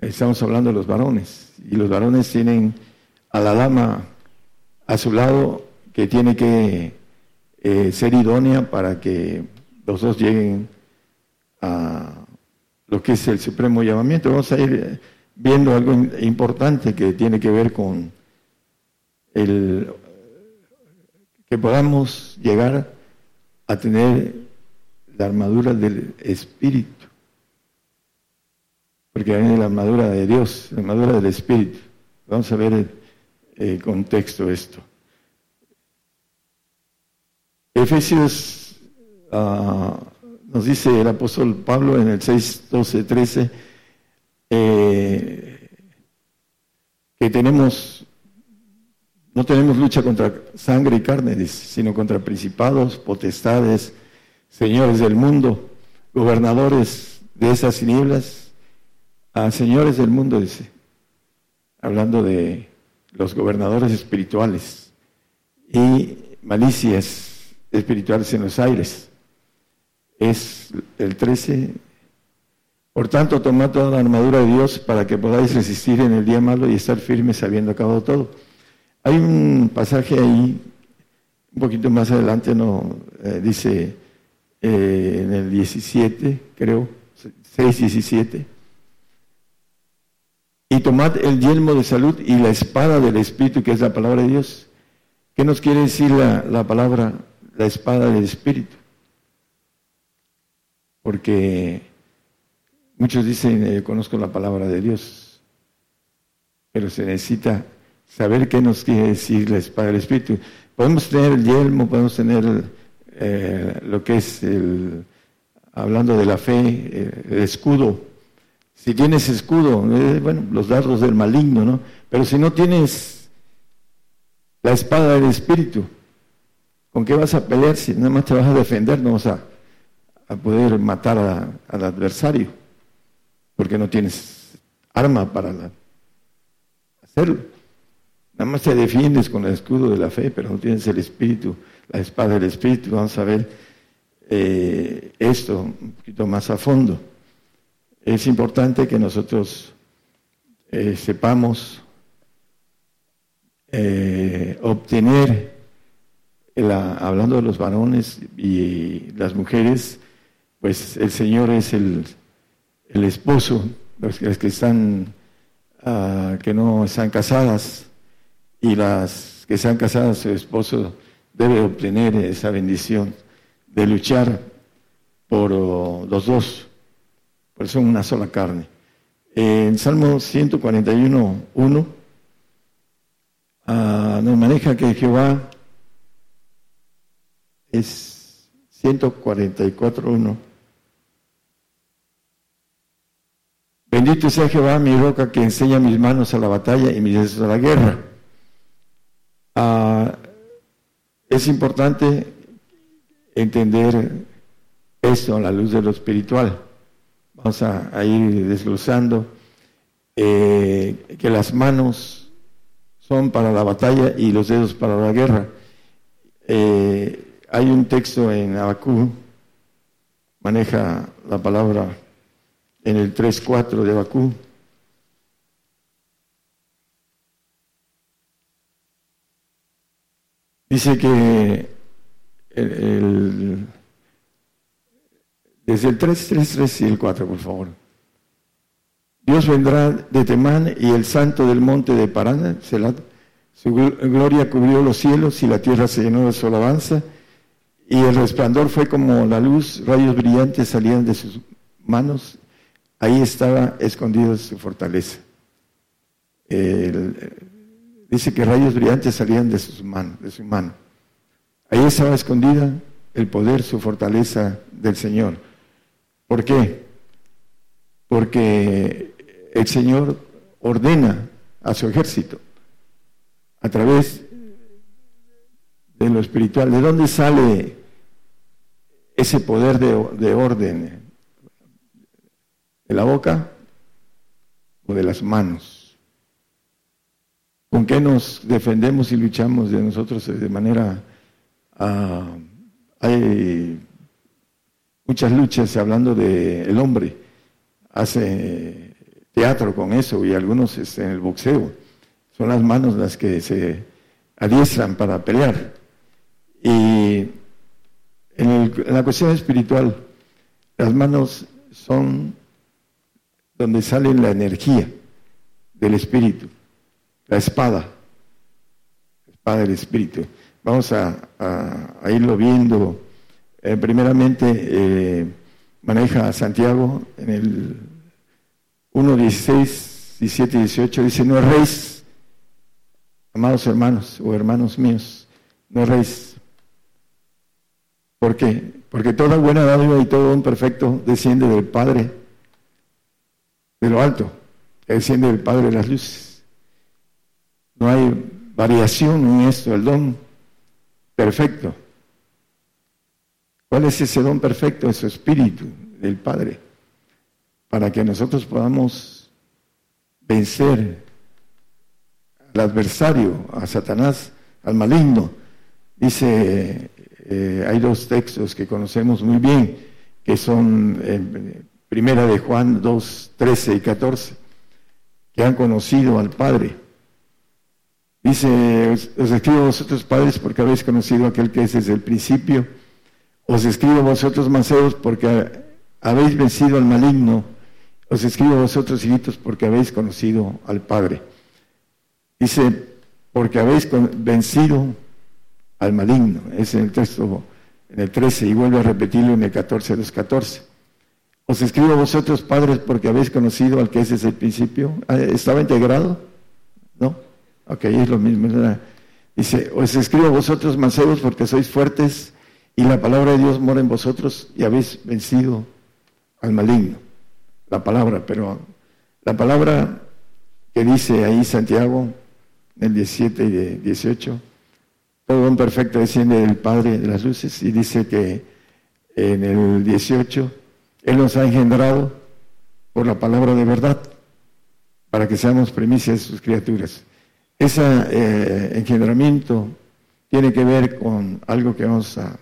Estamos hablando de los varones, y los varones tienen a la dama a su lado que tiene que eh, ser idónea para que los dos lleguen a lo que es el supremo llamamiento. Vamos a ir eh, viendo algo importante que tiene que ver con el que podamos llegar a tener la armadura del Espíritu. Porque viene la armadura de Dios, la armadura del Espíritu. Vamos a ver el, el contexto esto. Efesios uh, nos dice el apóstol Pablo en el 6, 12, 13, que tenemos, no tenemos lucha contra sangre y carne, sino contra principados, potestades, señores del mundo, gobernadores de esas tinieblas, a señores del mundo, dice, hablando de los gobernadores espirituales y malicias espirituales en los aires es el 13. Por tanto, tomad toda la armadura de Dios para que podáis resistir en el día malo y estar firmes habiendo acabado todo. Hay un pasaje ahí, un poquito más adelante, no eh, dice eh, en el 17, creo, 6, 17. Y tomad el yelmo de salud y la espada del Espíritu, que es la palabra de Dios. ¿Qué nos quiere decir la, la palabra, la espada del Espíritu? Porque muchos dicen, eh, conozco la palabra de Dios, pero se necesita saber qué nos quiere decir la espada del Espíritu. Podemos tener el yelmo, podemos tener eh, lo que es el, hablando de la fe, eh, el escudo. Si tienes escudo, bueno, los dardos del maligno, ¿no? Pero si no tienes la espada del Espíritu, ¿con qué vas a pelear si nada más te vas a defender? No a a poder matar al adversario, porque no tienes arma para hacerlo. Nada más te defiendes con el escudo de la fe, pero no tienes el espíritu, la espada del espíritu. Vamos a ver eh, esto un poquito más a fondo. Es importante que nosotros eh, sepamos eh, obtener, hablando de los varones y las mujeres, pues el Señor es el, esposo, los, que están, ah, que no están casadas y las que están casadas, su esposo debe obtener esa bendición de luchar por oh, los dos, por son una sola carne. En Salmo 141, 1, ah, nos maneja que Jehová es 144, 1. Bendito sea Jehová, mi roca, que enseña mis manos a la batalla y mis dedos a la guerra. Ah, es importante entender esto a la luz de lo espiritual. Vamos a, ir desglosando eh, que las manos son para la batalla y los dedos para la guerra. Eh, hay un texto en Abacú, maneja la palabra en el 3.4 de Abacú. Dice que desde el 3, 3, 3 y el 4, por favor. Dios vendrá de Temán y el santo del monte de Parana, su gloria cubrió los cielos y la tierra se llenó de su alabanza, y el resplandor fue como la luz, rayos brillantes salían de sus manos, ahí estaba escondida su fortaleza. dice que rayos brillantes salían de de su mano. Ahí estaba escondida el poder, su fortaleza del Señor. ¿Por qué? Porque el Señor ordena a su ejército a través de lo espiritual. ¿De dónde sale ese poder de, orden? ¿De la boca o de las manos? ¿Con qué nos defendemos y luchamos de nosotros de manera Ah, hay muchas luchas hablando del hombre. Hace teatro con eso y algunos este, en el boxeo. Son las manos las que se adiestran para pelear. Y en, la cuestión espiritual, las manos son donde sale la energía del espíritu, la espada, la espada del espíritu. Vamos a, irlo viendo. Eh, primeramente, eh, maneja Santiago en el 1, 16, 17 y 18, dice, no erréis, amados hermanos o hermanos míos, no erréis. ¿Por qué? Porque toda buena dádiva y todo un perfecto desciende del Padre de lo alto, desciende del Padre de las luces. No hay variación en esto, el don perfecto. ¿Cuál es ese don perfecto? Es su espíritu del Padre, para que nosotros podamos vencer al adversario, a Satanás, al maligno. Dice, eh, hay dos textos que conocemos muy bien, que son eh, Primera de Juan 2, 13 y 14, que han conocido al Padre Dice, os escribo vosotros padres porque habéis conocido a aquel que es desde el principio. Os escribo a vosotros mancebos porque habéis vencido al maligno. Os escribo a vosotros hijitos porque habéis conocido al Padre. Dice, porque habéis vencido al maligno. Es en el texto, en el 13, y vuelve a repetirlo en el 14, los 14. Os escribo a vosotros padres porque habéis conocido al que es desde el principio. Ah, ¿Estaba integrado? ¿No? Ok, es lo mismo. Dice, os escribo a vosotros mancebos porque sois fuertes y la palabra de Dios mora en vosotros y habéis vencido al maligno. La palabra, pero la palabra que dice ahí Santiago, en el 17 y 18, todo un perfecto desciende del Padre de las luces y dice que en el 18, Él nos ha engendrado por la palabra de verdad, para que seamos primicias de sus criaturas. Ese eh, engendramiento tiene que ver con algo que vamos a,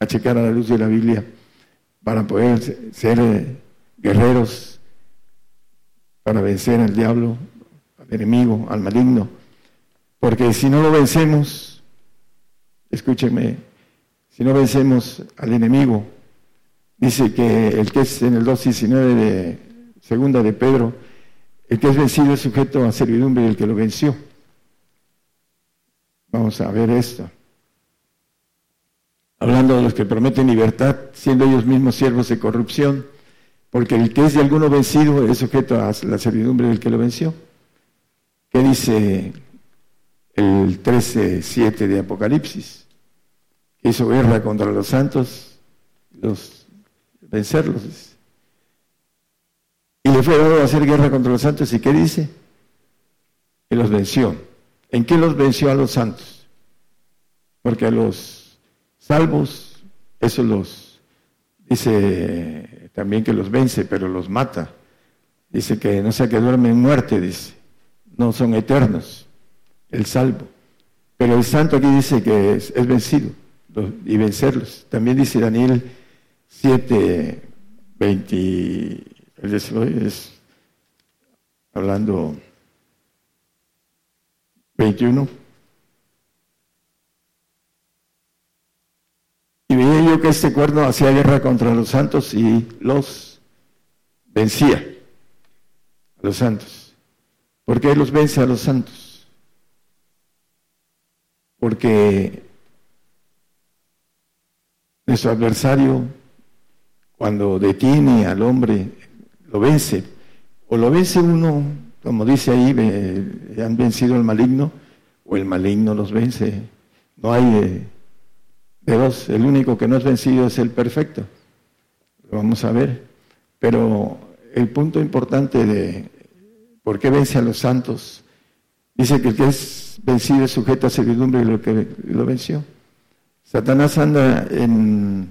a checar a la luz de la Biblia para poder ser eh, guerreros, para vencer al diablo, al enemigo, al maligno. Porque si no lo vencemos, escúcheme, si no vencemos al enemigo, dice que el que es en el 2.19 de segunda de Pedro, el que es vencido es sujeto a servidumbre del que lo venció. Vamos a ver esto. Hablando de los que prometen libertad, siendo ellos mismos siervos de corrupción, porque el que es de alguno vencido es sujeto a la servidumbre del que lo venció. ¿Qué dice el 13.7 de Apocalipsis? Que hizo guerra contra los santos, los vencerlos. Y le fue dado a hacer guerra contra los santos. ¿Y qué dice? Que los venció. ¿En qué los venció a los santos? Porque a los salvos, eso los dice también que los vence, pero los mata. Dice que no sea que duermen en muerte, dice. No son eternos, el salvo. Pero el santo aquí dice que es, vencido y vencerlos. También dice Daniel 7, 20, es hablando 21. Y veía yo que este cuerno hacía guerra contra los santos y los vencía a los santos. ¿Por qué los vence a los santos? Porque nuestro adversario, cuando detiene al hombre, lo vence. O lo vence uno como dice ahí, han vencido el maligno o el maligno los vence. No hay eh, de dos, el único que no es vencido es el perfecto. Lo vamos a ver. Pero el punto importante de por qué vence a los santos, dice que el que es vencido es sujeto a servidumbre de lo que lo venció. Satanás anda en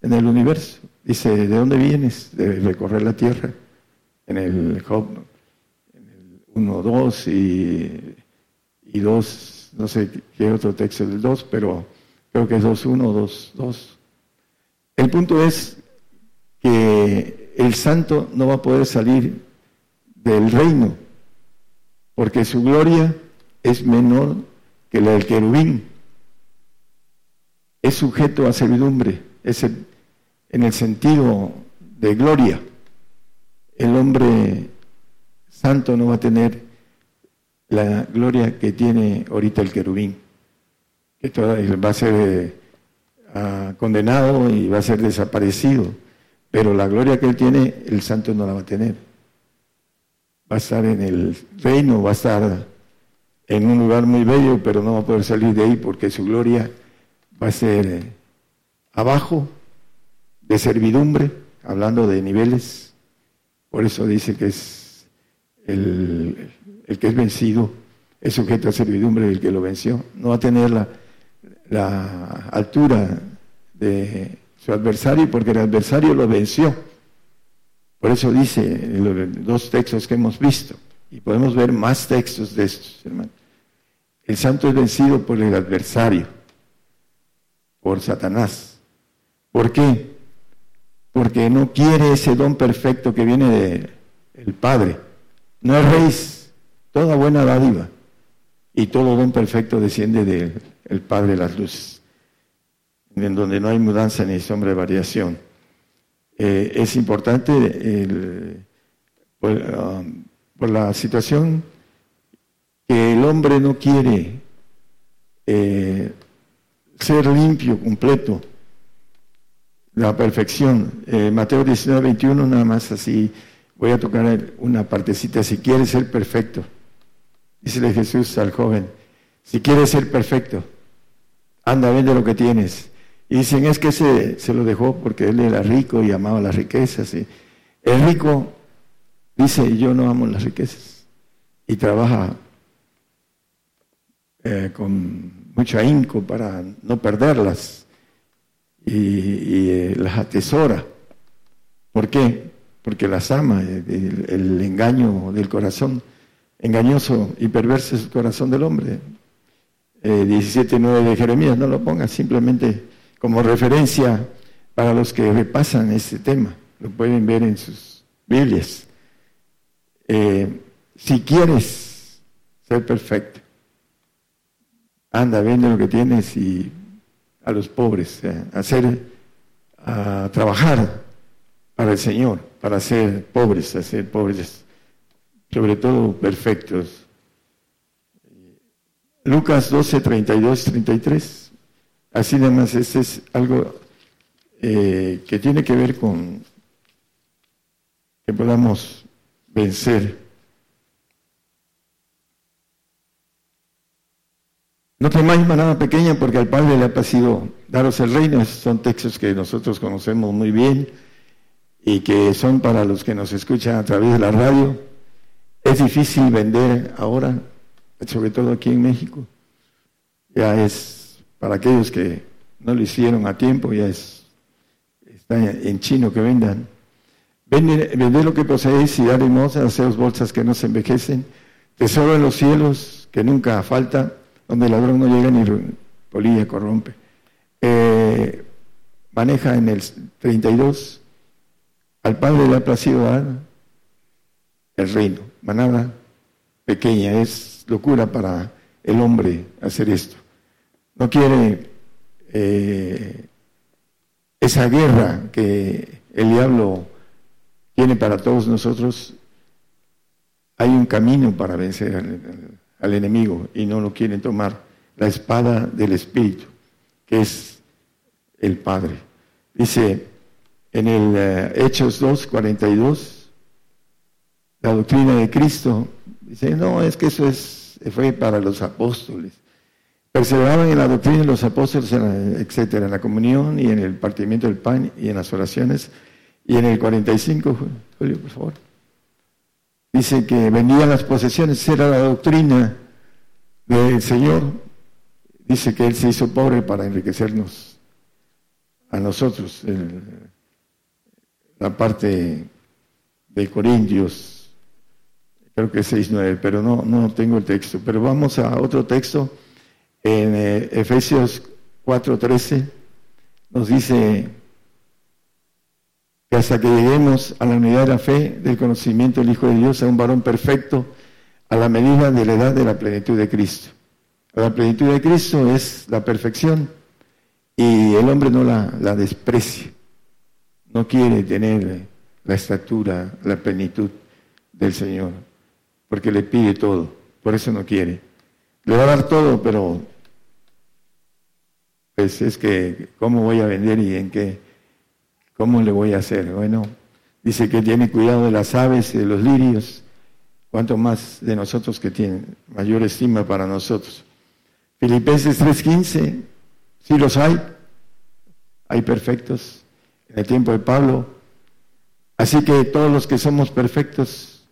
el universo. Dice, ¿de dónde vienes? De recorrer la tierra. En el Job 1, 2 y, y 2, no sé qué otro texto del 2, pero creo que es 2, 1, 2, 2. El punto es que el santo no va a poder salir del reino, porque su gloria es menor que la del querubín. Es sujeto a servidumbre, es en el sentido de gloria. El hombre santo no va a tener la gloria que tiene ahorita el querubín, que va a ser eh, condenado y va a ser desaparecido, pero la gloria que él tiene, el santo no la va a tener. Va a estar en el reino, va a estar en un lugar muy bello, pero no va a poder salir de ahí porque su gloria va a ser eh, abajo de servidumbre, hablando de niveles. Por eso dice que es el, que es vencido es sujeto a servidumbre del que lo venció. No va a tener la, altura de su adversario porque el adversario lo venció. Por eso dice los dos textos que hemos visto, y podemos ver más textos de estos. El santo es vencido por el adversario, por Satanás. ¿Por qué? Porque no quiere ese don perfecto que viene del Padre no es raíz, toda buena dádiva y todo don perfecto desciende del Padre de las luces, en donde no hay mudanza ni sombra de variación. Eh, es importante um, por, la situación que el hombre no quiere eh, ser limpio, completo, la perfección. Eh, Mateo 19, 21, nada más así Voy a tocar una partecita, si quieres ser perfecto. Dícele Jesús al joven, si quieres ser perfecto, anda, vende lo que tienes. Y dicen, es que se, se lo dejó porque él era rico y amaba las riquezas. Y el rico dice, yo no amo las riquezas. Y trabaja eh, con mucho ahínco para no perderlas. Y, eh, las atesora. ¿Por qué? porque las ama, el, engaño del corazón, engañoso y perverso es el corazón del hombre. Eh, 17.9 de Jeremías, no lo pongas, simplemente como referencia para los que repasan este tema. Lo pueden ver en sus Biblias. Eh, si quieres ser perfecto, anda, vende lo que tienes y a los pobres, eh, hacer, a trabajar para el Señor, para ser pobres, hacer pobres, sobre todo perfectos. Lucas 12, 32, 33. Así además, este es algo eh, que tiene que ver con que podamos vencer. No temáis manada pequeña porque al Padre le ha pasado daros el reino. Son textos que nosotros conocemos muy bien y que son para los que nos escuchan a través de la radio. Es difícil vender ahora, sobre todo aquí en México. Ya es para aquellos que no lo hicieron a tiempo, ya es está en chino que vendan. Vende, lo que poseéis y dale limosna, haceos bolsas que no se envejecen, tesoro en los cielos que nunca falta, donde el ladrón no llega ni polilla corrompe. Eh, maneja en el 32, al Padre le ha placido dar el reino, manada pequeña, es locura para el hombre hacer esto. No quiere eh, esa guerra que el diablo tiene para todos nosotros, hay un camino para vencer al, enemigo y no lo quieren tomar, la espada del Espíritu, que es el Padre. Dice en el eh, Hechos 2, 42, la doctrina de Cristo, dice, no, es que eso es, fue para los apóstoles. Perseveraban en la doctrina de los apóstoles, etcétera, en la comunión y en el partimiento del pan y en las oraciones y en el 45, Julio, por favor, dice que vendían las posesiones, era la doctrina del Señor. Dice que Él se hizo pobre para enriquecernos a nosotros. la parte de Corintios, creo que es 6.9, pero no, no tengo el texto. Pero vamos a otro texto, en eh, Efesios 4.13, nos dice que hasta que lleguemos a la unidad de la fe, del conocimiento del Hijo de Dios, a un varón perfecto, a la medida de la edad de la plenitud de Cristo. La plenitud de Cristo es la perfección y el hombre no la, la desprecia, no quiere tener la estatura, la plenitud del Señor, porque le pide todo, por eso no quiere. Le va a dar todo, pero pues es que, ¿cómo voy a vender y en qué? ¿Cómo le voy a hacer? Bueno, dice que tiene cuidado de las aves y de los lirios, cuanto más de nosotros que tienen mayor estima para nosotros. Filipenses 3:15, sí los hay, hay perfectos en el tiempo de Pablo. Así que todos los que somos perfectos,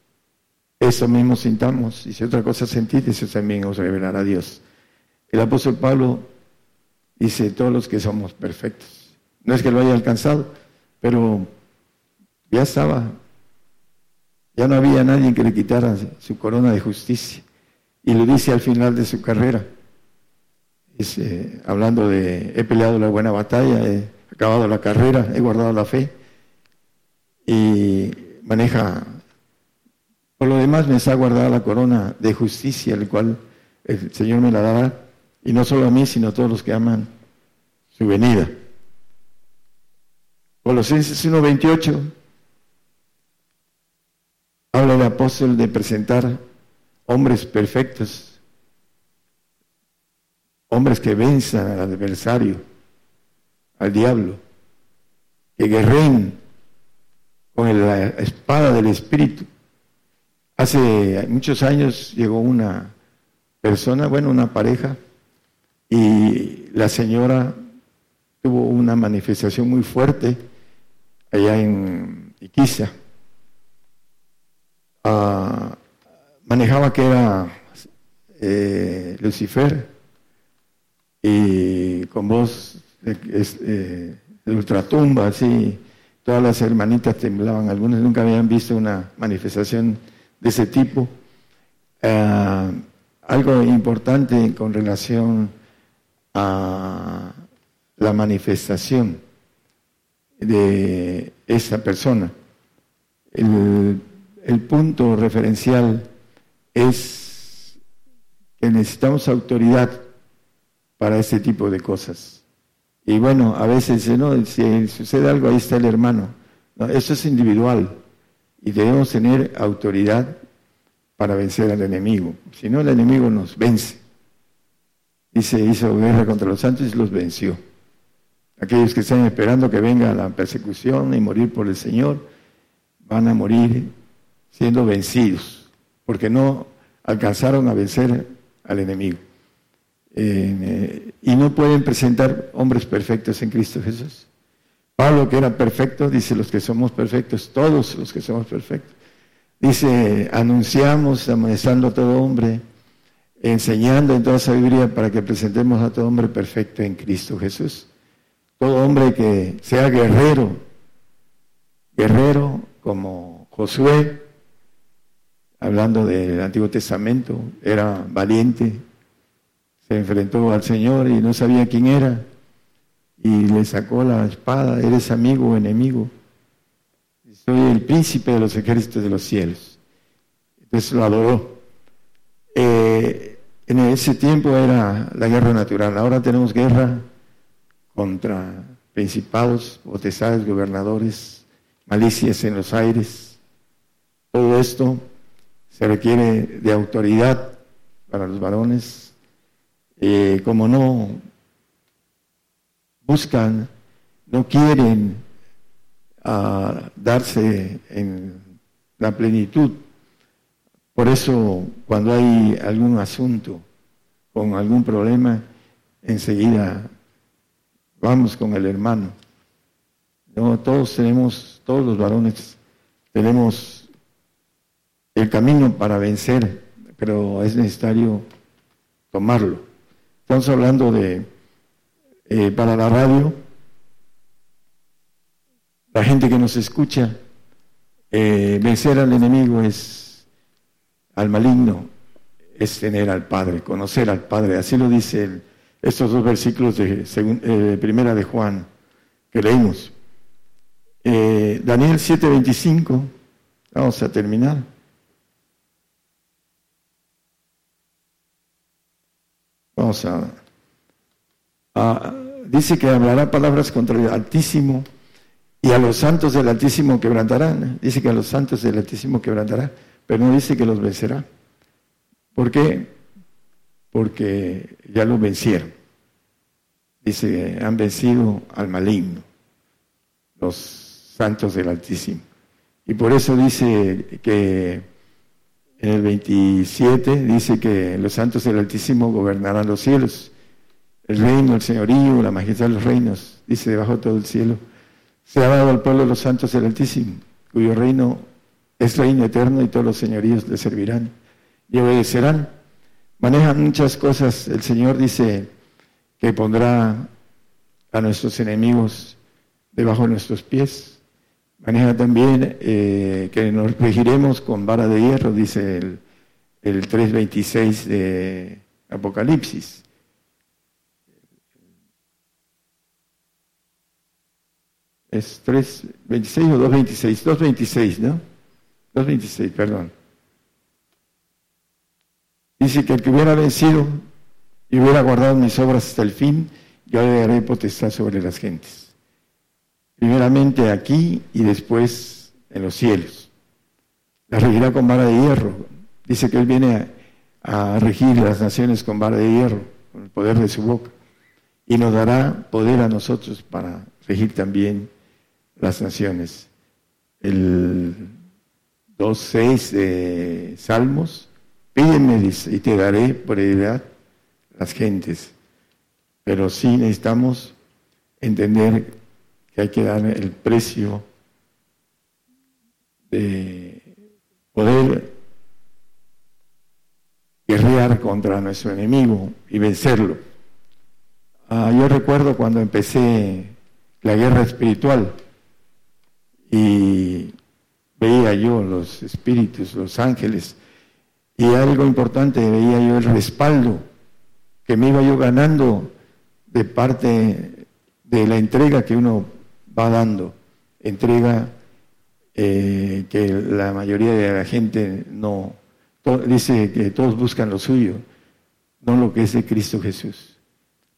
eso mismo sintamos. Y si otra cosa sentís, eso también os revelará Dios. El apóstol Pablo dice, todos los que somos perfectos. No es que lo haya alcanzado, pero ya estaba, ya no había nadie que le quitara su corona de justicia. Y lo dice al final de su carrera, hablando de, he peleado la buena batalla, he acabado la carrera, he guardado la fe. Y maneja, por lo demás me ha guardado la corona de justicia, el cual el Señor me la dará, y no solo a mí, sino a todos los que aman su venida. Colosenses 1.28 habla el apóstol de presentar hombres perfectos, hombres que venzan al adversario, al diablo, que guerren con la espada del Espíritu. Hace muchos años llegó una persona, bueno, una pareja, y la señora tuvo una manifestación muy fuerte allá en Iquiza. Ah, manejaba que era eh, Lucifer y con voz de, eh, ultratumba, así, todas las hermanitas temblaban, algunas nunca habían visto una manifestación de ese tipo. Ah, algo importante con relación a la manifestación de esa persona. El, punto referencial es que necesitamos autoridad para este tipo de cosas. Y bueno, a veces no, si sucede algo, ahí está el hermano. eso es individual y debemos tener autoridad para vencer al enemigo. Si no, el enemigo nos vence. Dice, hizo guerra contra los santos y los venció. Aquellos que están esperando que venga la persecución y morir por el Señor, van a morir siendo vencidos, porque no alcanzaron a vencer al enemigo. Eh, y no pueden presentar hombres perfectos en Cristo Jesús. Pablo, que era perfecto, dice los que somos perfectos, todos los que somos perfectos. Dice, anunciamos, amonestando a todo hombre, enseñando en toda sabiduría para que presentemos a todo hombre perfecto en Cristo Jesús. Todo hombre que sea guerrero, guerrero como Josué, hablando del Antiguo Testamento, era valiente, se enfrentó al Señor y no sabía quién era, y le sacó la espada, eres amigo o enemigo. Soy el príncipe de los ejércitos de los cielos. Entonces lo adoró. Eh, en ese tiempo era la guerra natural, ahora tenemos guerra contra principados, potestades, gobernadores, malicias en los aires. Todo esto se requiere de autoridad para los varones eh, como no buscan, no quieren ah, darse en la plenitud. Por eso cuando hay algún asunto con algún problema, enseguida vamos con el hermano. No, todos tenemos, todos los varones tenemos el camino para vencer, pero es necesario tomarlo. Estamos hablando de, eh, para la radio, la gente que nos escucha, eh, vencer al enemigo es, al maligno, es tener al Padre, conocer al Padre. Así lo dice estos dos versículos de eh, primera de Juan que leímos. Daniel 7:25, vamos a terminar. Vamos a, dice que hablará palabras contra el Altísimo y a los santos del Altísimo quebrantarán. Dice que a los santos del Altísimo quebrantará, pero no dice que los vencerá. ¿Por qué? Porque ya lo vencieron. Dice, han vencido al maligno, los santos del Altísimo. Y por eso dice que en el 27 dice que los santos del Altísimo gobernarán los cielos. El reino, el señorío, la majestad de los reinos, dice debajo de todo el cielo, se ha dado al pueblo de los santos del Altísimo, cuyo reino es reino eterno y todos los señoríos le servirán y obedecerán. Manejan muchas cosas. El Señor dice que pondrá a nuestros enemigos debajo de nuestros pies. Maneja también eh, que nos regiremos con vara de hierro, dice el, el 3.26 de Apocalipsis. Es 3.26 o 2.26, 2.26, ¿no? 2.26, perdón. Dice que el que hubiera vencido y hubiera guardado mis obras hasta el fin, yo le daré potestad sobre las gentes primeramente aquí y después en los cielos. La regirá con vara de hierro. Dice que Él viene a, regir las naciones con vara de hierro, con el poder de su boca. Y nos dará poder a nosotros para regir también las naciones. El 2.6 de Salmos, pídeme, y te daré por heredad las gentes. Pero sí necesitamos entender que hay que dar el precio de poder guerrear contra nuestro enemigo y vencerlo. Ah, yo recuerdo cuando empecé la guerra espiritual y veía yo los espíritus, los ángeles, y algo importante, veía yo el respaldo que me iba yo ganando de parte de la entrega que uno va dando, entrega eh, que la mayoría de la gente no, dice que todos buscan lo suyo, no lo que es de Cristo Jesús.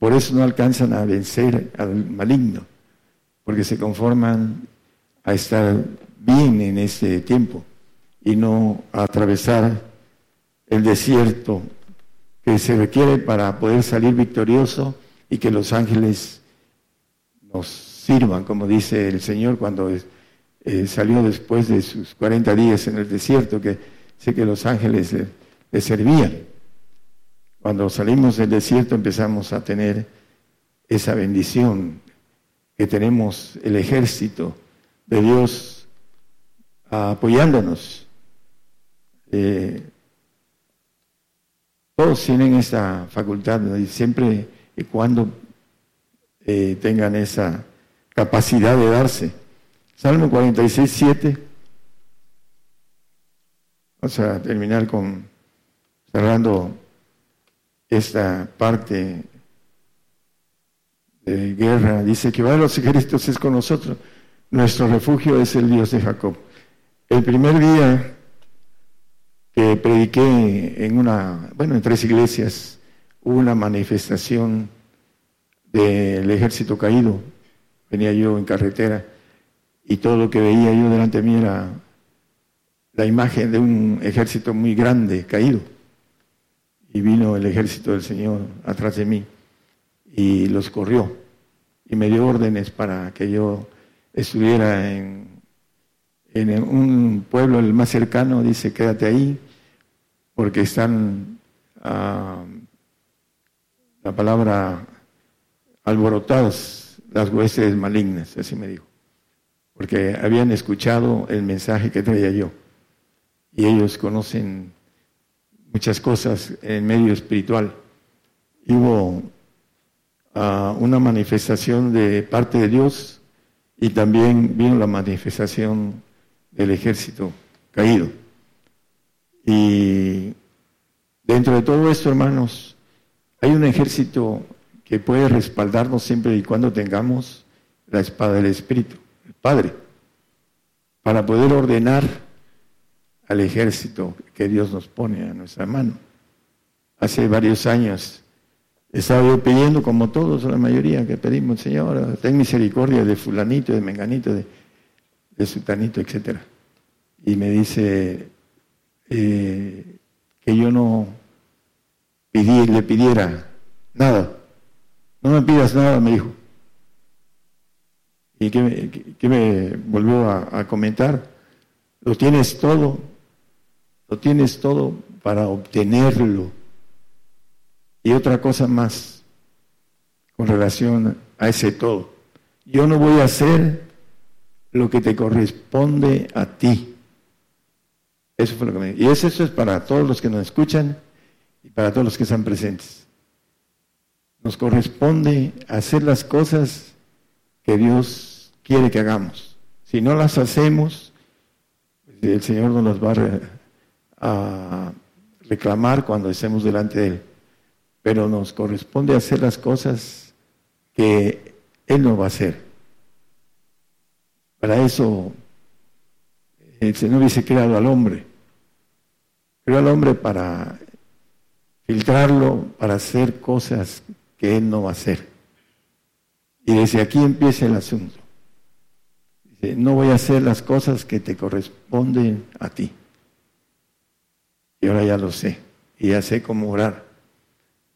Por eso no alcanzan a vencer al maligno, porque se conforman a estar bien en este tiempo y no a atravesar el desierto que se requiere para poder salir victorioso y que los ángeles nos sirvan, como dice el Señor cuando eh, salió después de sus 40 días en el desierto, que sé que los ángeles le servían. Cuando salimos del desierto empezamos a tener esa bendición, que tenemos el ejército de Dios apoyándonos. Eh, todos tienen esa facultad, siempre y cuando eh, tengan esa capacidad de darse. Salmo 46, 7. Vamos a terminar con cerrando esta parte de guerra. Dice que va de los ejércitos es con nosotros. Nuestro refugio es el Dios de Jacob. El primer día que prediqué en una, bueno, en tres iglesias, hubo una manifestación del ejército caído. Venía yo en carretera y todo lo que veía yo delante de mí era la imagen de un ejército muy grande, caído. Y vino el ejército del Señor atrás de mí y los corrió. Y me dio órdenes para que yo estuviera en, en un pueblo el más cercano, dice, quédate ahí, porque están, ah, la palabra, alborotadas las huestes malignas, así me dijo, porque habían escuchado el mensaje que traía yo. Y ellos conocen muchas cosas en medio espiritual. Hubo ah, una manifestación de parte de Dios y también vino la manifestación del ejército caído. Y dentro de todo esto, hermanos, hay un ejército que puede respaldarnos siempre y cuando tengamos la espada del Espíritu, el Padre, para poder ordenar al ejército que Dios nos pone a nuestra mano. Hace varios años estaba yo pidiendo, como todos, la mayoría que pedimos, Señor, ten misericordia de fulanito, de menganito, de, de sutanito, etc. Y me dice eh, que yo no le pidiera nada. No me pidas nada, me dijo. ¿Y qué, me volvió a comentar? Lo tienes todo, lo tienes todo para obtenerlo. Y otra cosa más con relación a ese todo. Yo no voy a hacer lo que te corresponde a ti. Eso fue lo que me. Y eso, es para todos los que nos escuchan y para todos los que están presentes. Nos corresponde hacer las cosas que Dios quiere que hagamos. Si no las hacemos, el Señor nos va a, reclamar cuando estemos delante de Él. Pero nos corresponde hacer las cosas que Él no va a hacer. Para eso el Señor dice creado al hombre. Creó al hombre para filtrarlo, para hacer cosas que Él no va a hacer. Y desde aquí empieza el asunto no voy a hacer las cosas que te corresponden a ti. Y ahora ya lo sé, y ya sé cómo orar.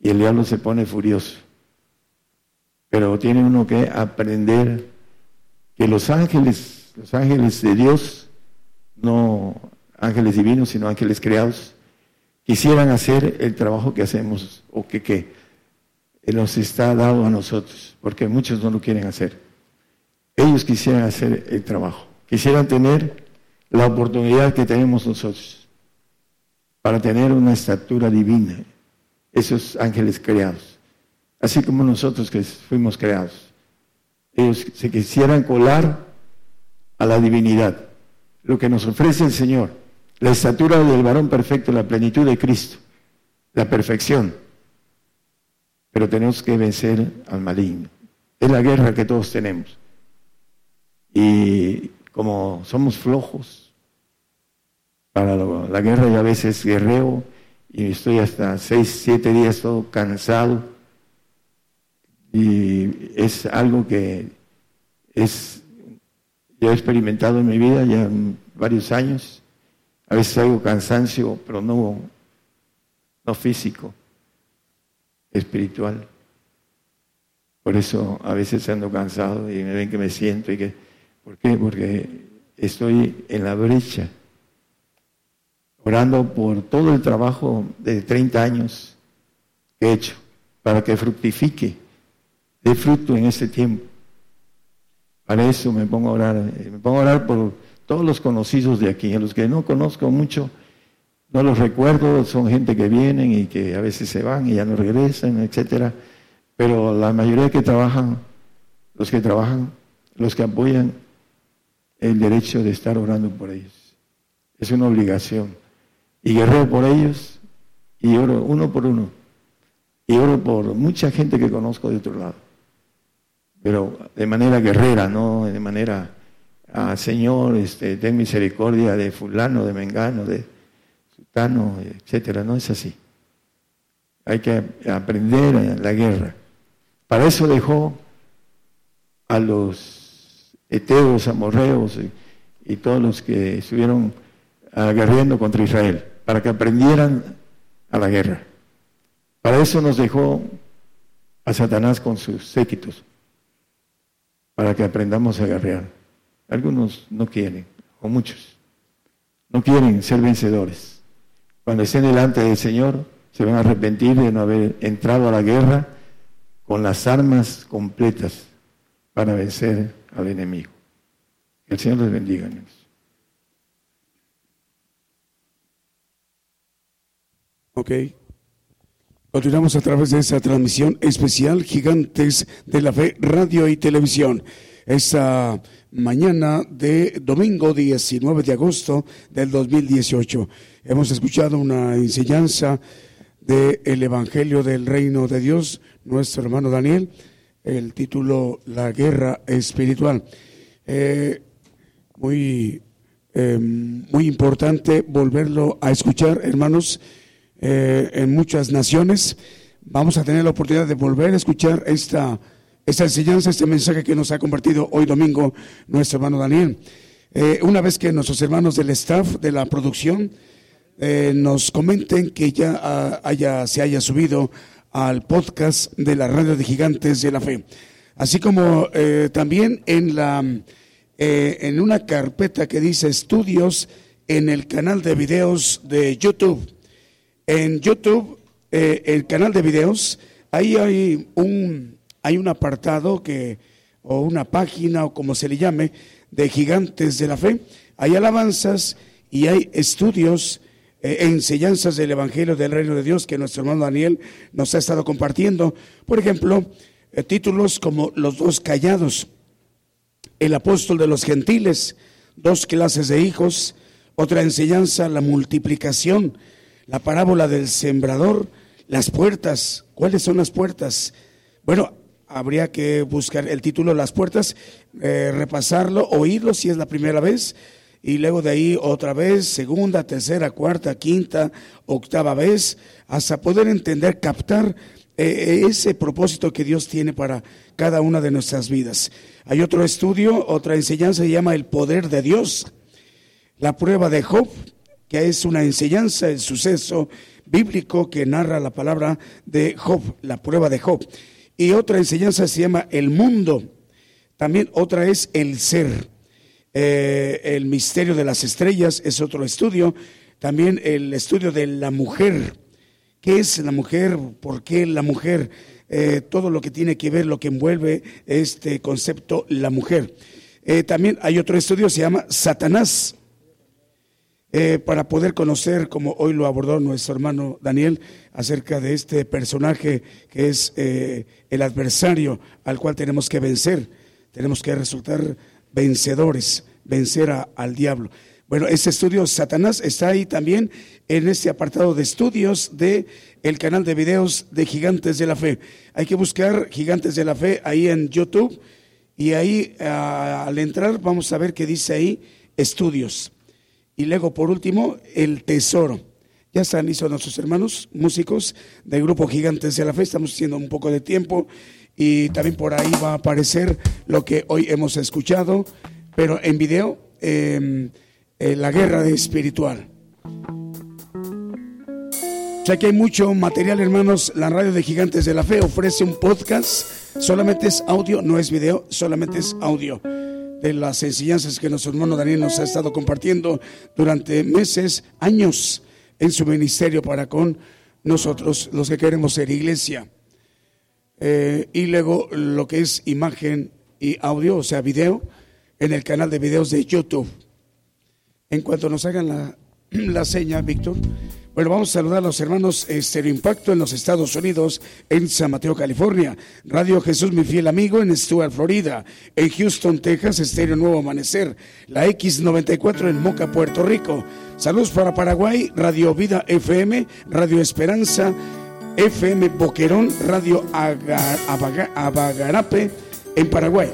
Y el diablo se pone furioso. Pero tiene uno que aprender que los ángeles, los ángeles de Dios, no ángeles divinos, sino ángeles creados, quisieran hacer el trabajo que hacemos o que, que nos está dado a nosotros, porque muchos no lo quieren hacer ellos quisieran hacer el trabajo, quisieran tener la oportunidad que tenemos nosotros para tener una estatura divina, esos ángeles creados, así como nosotros que fuimos creados. Ellos se quisieran colar a la divinidad, lo que nos ofrece el Señor, la estatura del varón perfecto, la plenitud de Cristo, la perfección. Pero tenemos que vencer al maligno. es la guerra que todos tenemos. Y como somos flojos para la guerra y a veces guerreo y estoy hasta seis, siete días todo cansado y es algo que es yo he experimentado en mi vida ya varios años. A veces hago cansancio, pero no, no físico, espiritual. Por eso a veces ando cansado y me ven que me siento y que, ¿por qué? Porque estoy en la brecha, orando por todo el trabajo de 30 años que he hecho, para que fructifique, dé fruto en este tiempo. Para eso me pongo a orar, eh, me pongo a orar por todos los conocidos de aquí, a los que no conozco mucho, no los recuerdo, son gente que vienen y que a veces se van y ya no regresan, etcétera. Pero la mayoría que trabajan, los que trabajan, los que apoyan el derecho de estar orando por ellos. Es una obligación. Y guerrero por ellos y oro uno por uno. Y oro por mucha gente que conozco de otro lado. Pero de manera guerrera, no de manera, ah, Señor, este, ten misericordia de fulano, de mengano, de sutano, etcétera. No es así. Hay que aprender la guerra. Para eso dejó a los eteos, amorreos y, y todos los que estuvieron aguerriendo contra Israel, para que aprendieran a la guerra. Para eso nos dejó a Satanás con sus séquitos, para que aprendamos a guerrear. Algunos no quieren, o muchos, no quieren ser vencedores. Cuando estén delante del Señor, se van a arrepentir de no haber entrado a la guerra con las armas completas para vencer al enemigo. Que el Señor les bendiga.
Ok. Continuamos a través de esta transmisión especial Gigantes de la Fe, Radio y Televisión. Esta mañana de domingo 19 de agosto del 2018. Hemos escuchado una enseñanza del Evangelio del Reino de Dios, nuestro hermano Daniel, el título La Guerra Espiritual. Eh, muy, em, muy importante volverlo a escuchar, hermanos, eh, en muchas naciones. Vamos a tener la oportunidad de volver a escuchar esta, esta enseñanza, este mensaje que nos ha compartido hoy domingo nuestro hermano Daniel. Eh, una vez que nuestros hermanos del staff de la producción eh, nos comenten que ya haya, se haya subido al podcast de la radio de gigantes de la fe. Así como eh, también en, la, en una carpeta que dice estudios en el canal de videos de YouTube. En YouTube, el canal de videos, ahí hay un, hay un apartado que, o una página, o como se le llame, de gigantes de la fe. Hay alabanzas y hay estudios eh, enseñanzas del Evangelio del Reino de Dios que nuestro hermano Daniel nos ha estado compartiendo. Por ejemplo, eh, títulos como Los dos callados, El apóstol de los gentiles, Dos clases de hijos, otra enseñanza, la multiplicación, la parábola del sembrador, las puertas. ¿Cuáles son las puertas? Bueno, habría que buscar el título Las puertas, eh, repasarlo, oírlo si es la primera vez y luego de ahí otra vez, segunda, tercera, cuarta, quinta, octava vez, hasta poder entender, captar eh, ese propósito que Dios tiene para cada una de nuestras vidas. Hay otro estudio, otra enseñanza, se llama el poder de Dios. La prueba de Job, que es una enseñanza, el suceso bíblico que narra la palabra de Job, la prueba de Job. Y otra enseñanza se llama el mundo. También otra es el ser. Eh, el misterio de las estrellas es otro estudio. También el estudio de la mujer. ¿Qué es la mujer? ¿Por qué la mujer? Eh, todo lo que tiene que ver, lo que envuelve este concepto, la mujer. Eh, también hay otro estudio, se llama Satanás. Para poder conocer, como hoy lo abordó nuestro hermano Daniel, acerca de este personaje que es el adversario al cual tenemos que vencer. Tenemos que resultar vencedores, vencer al diablo.
Bueno, ese estudio Satanás está ahí también en este apartado de estudios de el canal de videos de Gigantes de la Fe. Hay que buscar Gigantes de la Fe ahí en YouTube y ahí al entrar vamos a ver qué dice ahí estudios. Y luego por último el tesoro. Ya están listos nuestros hermanos músicos del grupo Gigantes de la Fe. Estamos haciendo un poco de tiempo y también por ahí va a aparecer lo que hoy hemos escuchado, pero en video. Em, eh, la guerra espiritual. Ya que hay mucho material, hermanos, la radio de Gigantes de la Fe ofrece un podcast, solamente es audio, no es video, solamente es audio las enseñanzas que nuestro hermano Daniel nos ha estado compartiendo durante meses, años en su ministerio para con nosotros, los que queremos ser iglesia. Eh, y luego lo que es imagen y audio, o sea, video, en el canal de videos de YouTube en cuanto nos hagan la, la seña, Víctor. Bueno, vamos a saludar a los hermanos Estero Impacto en los Estados Unidos, en San Mateo, California. Radio Jesús, mi fiel amigo, en Stuart, Florida. En Houston, Texas, Estéreo Nuevo Amanecer. La X94 en Moca, Puerto Rico. Saludos para Paraguay, Radio Vida FM, Radio Esperanza, FM Boquerón, Radio Abagarape en Paraguay.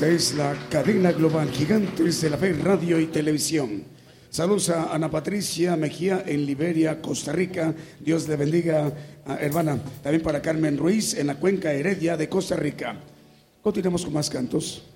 Es la cadena global Gigantes de la Fe Radio y Televisión. Saludos a Ana Patricia Mejía en Liberia, Costa Rica. Dios le bendiga, hermana. También para Carmen Ruiz en la cuenca Heredia de Costa Rica. Continuamos con más cantos.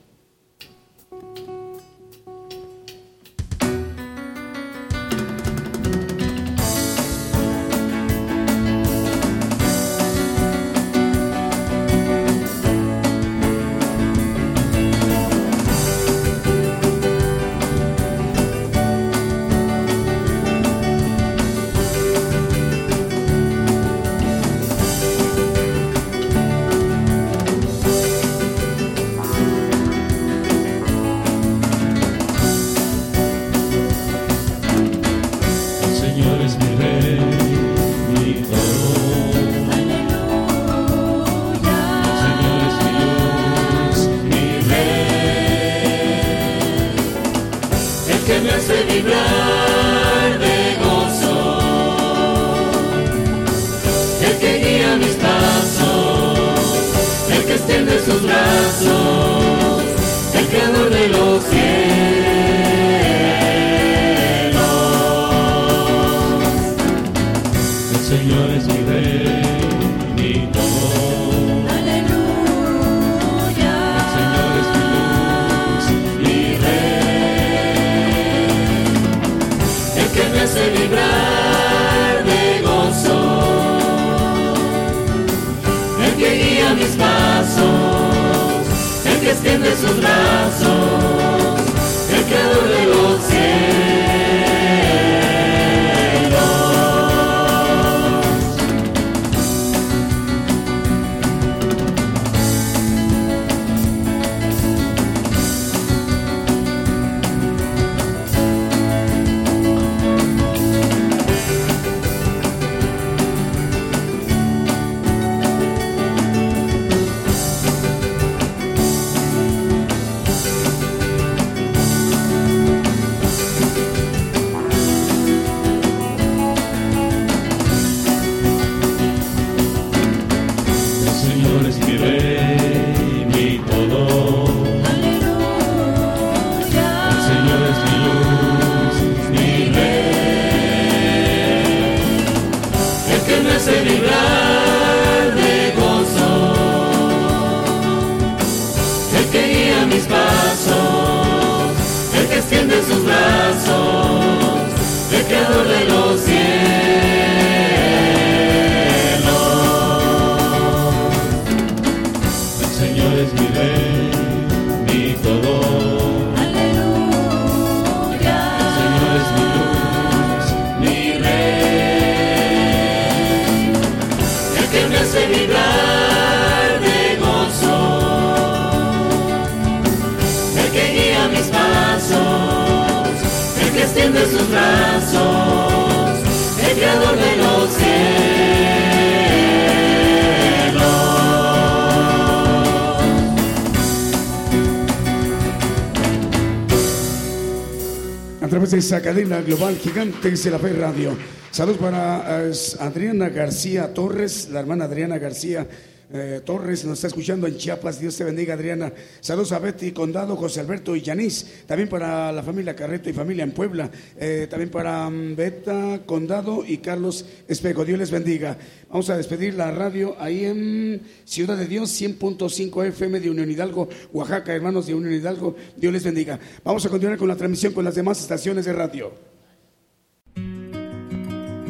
Esa cadena global Gigantes de la Fe Radio. Saludos para Adriana García Torres, la hermana Adriana García eh, Torres nos está escuchando en Chiapas. Dios te bendiga, Adriana. Saludos a Betty Condado, José Alberto y Yanis. También para la familia Carreto y familia en Puebla. Eh, también para mm, Beta Condado y Carlos Espejo. Dios les bendiga. Vamos a despedir la radio ahí en Ciudad de Dios, 100.5 FM de Unión Hidalgo, Oaxaca, hermanos de Unión Hidalgo. Dios les bendiga. Vamos a continuar con la transmisión con las demás estaciones de radio.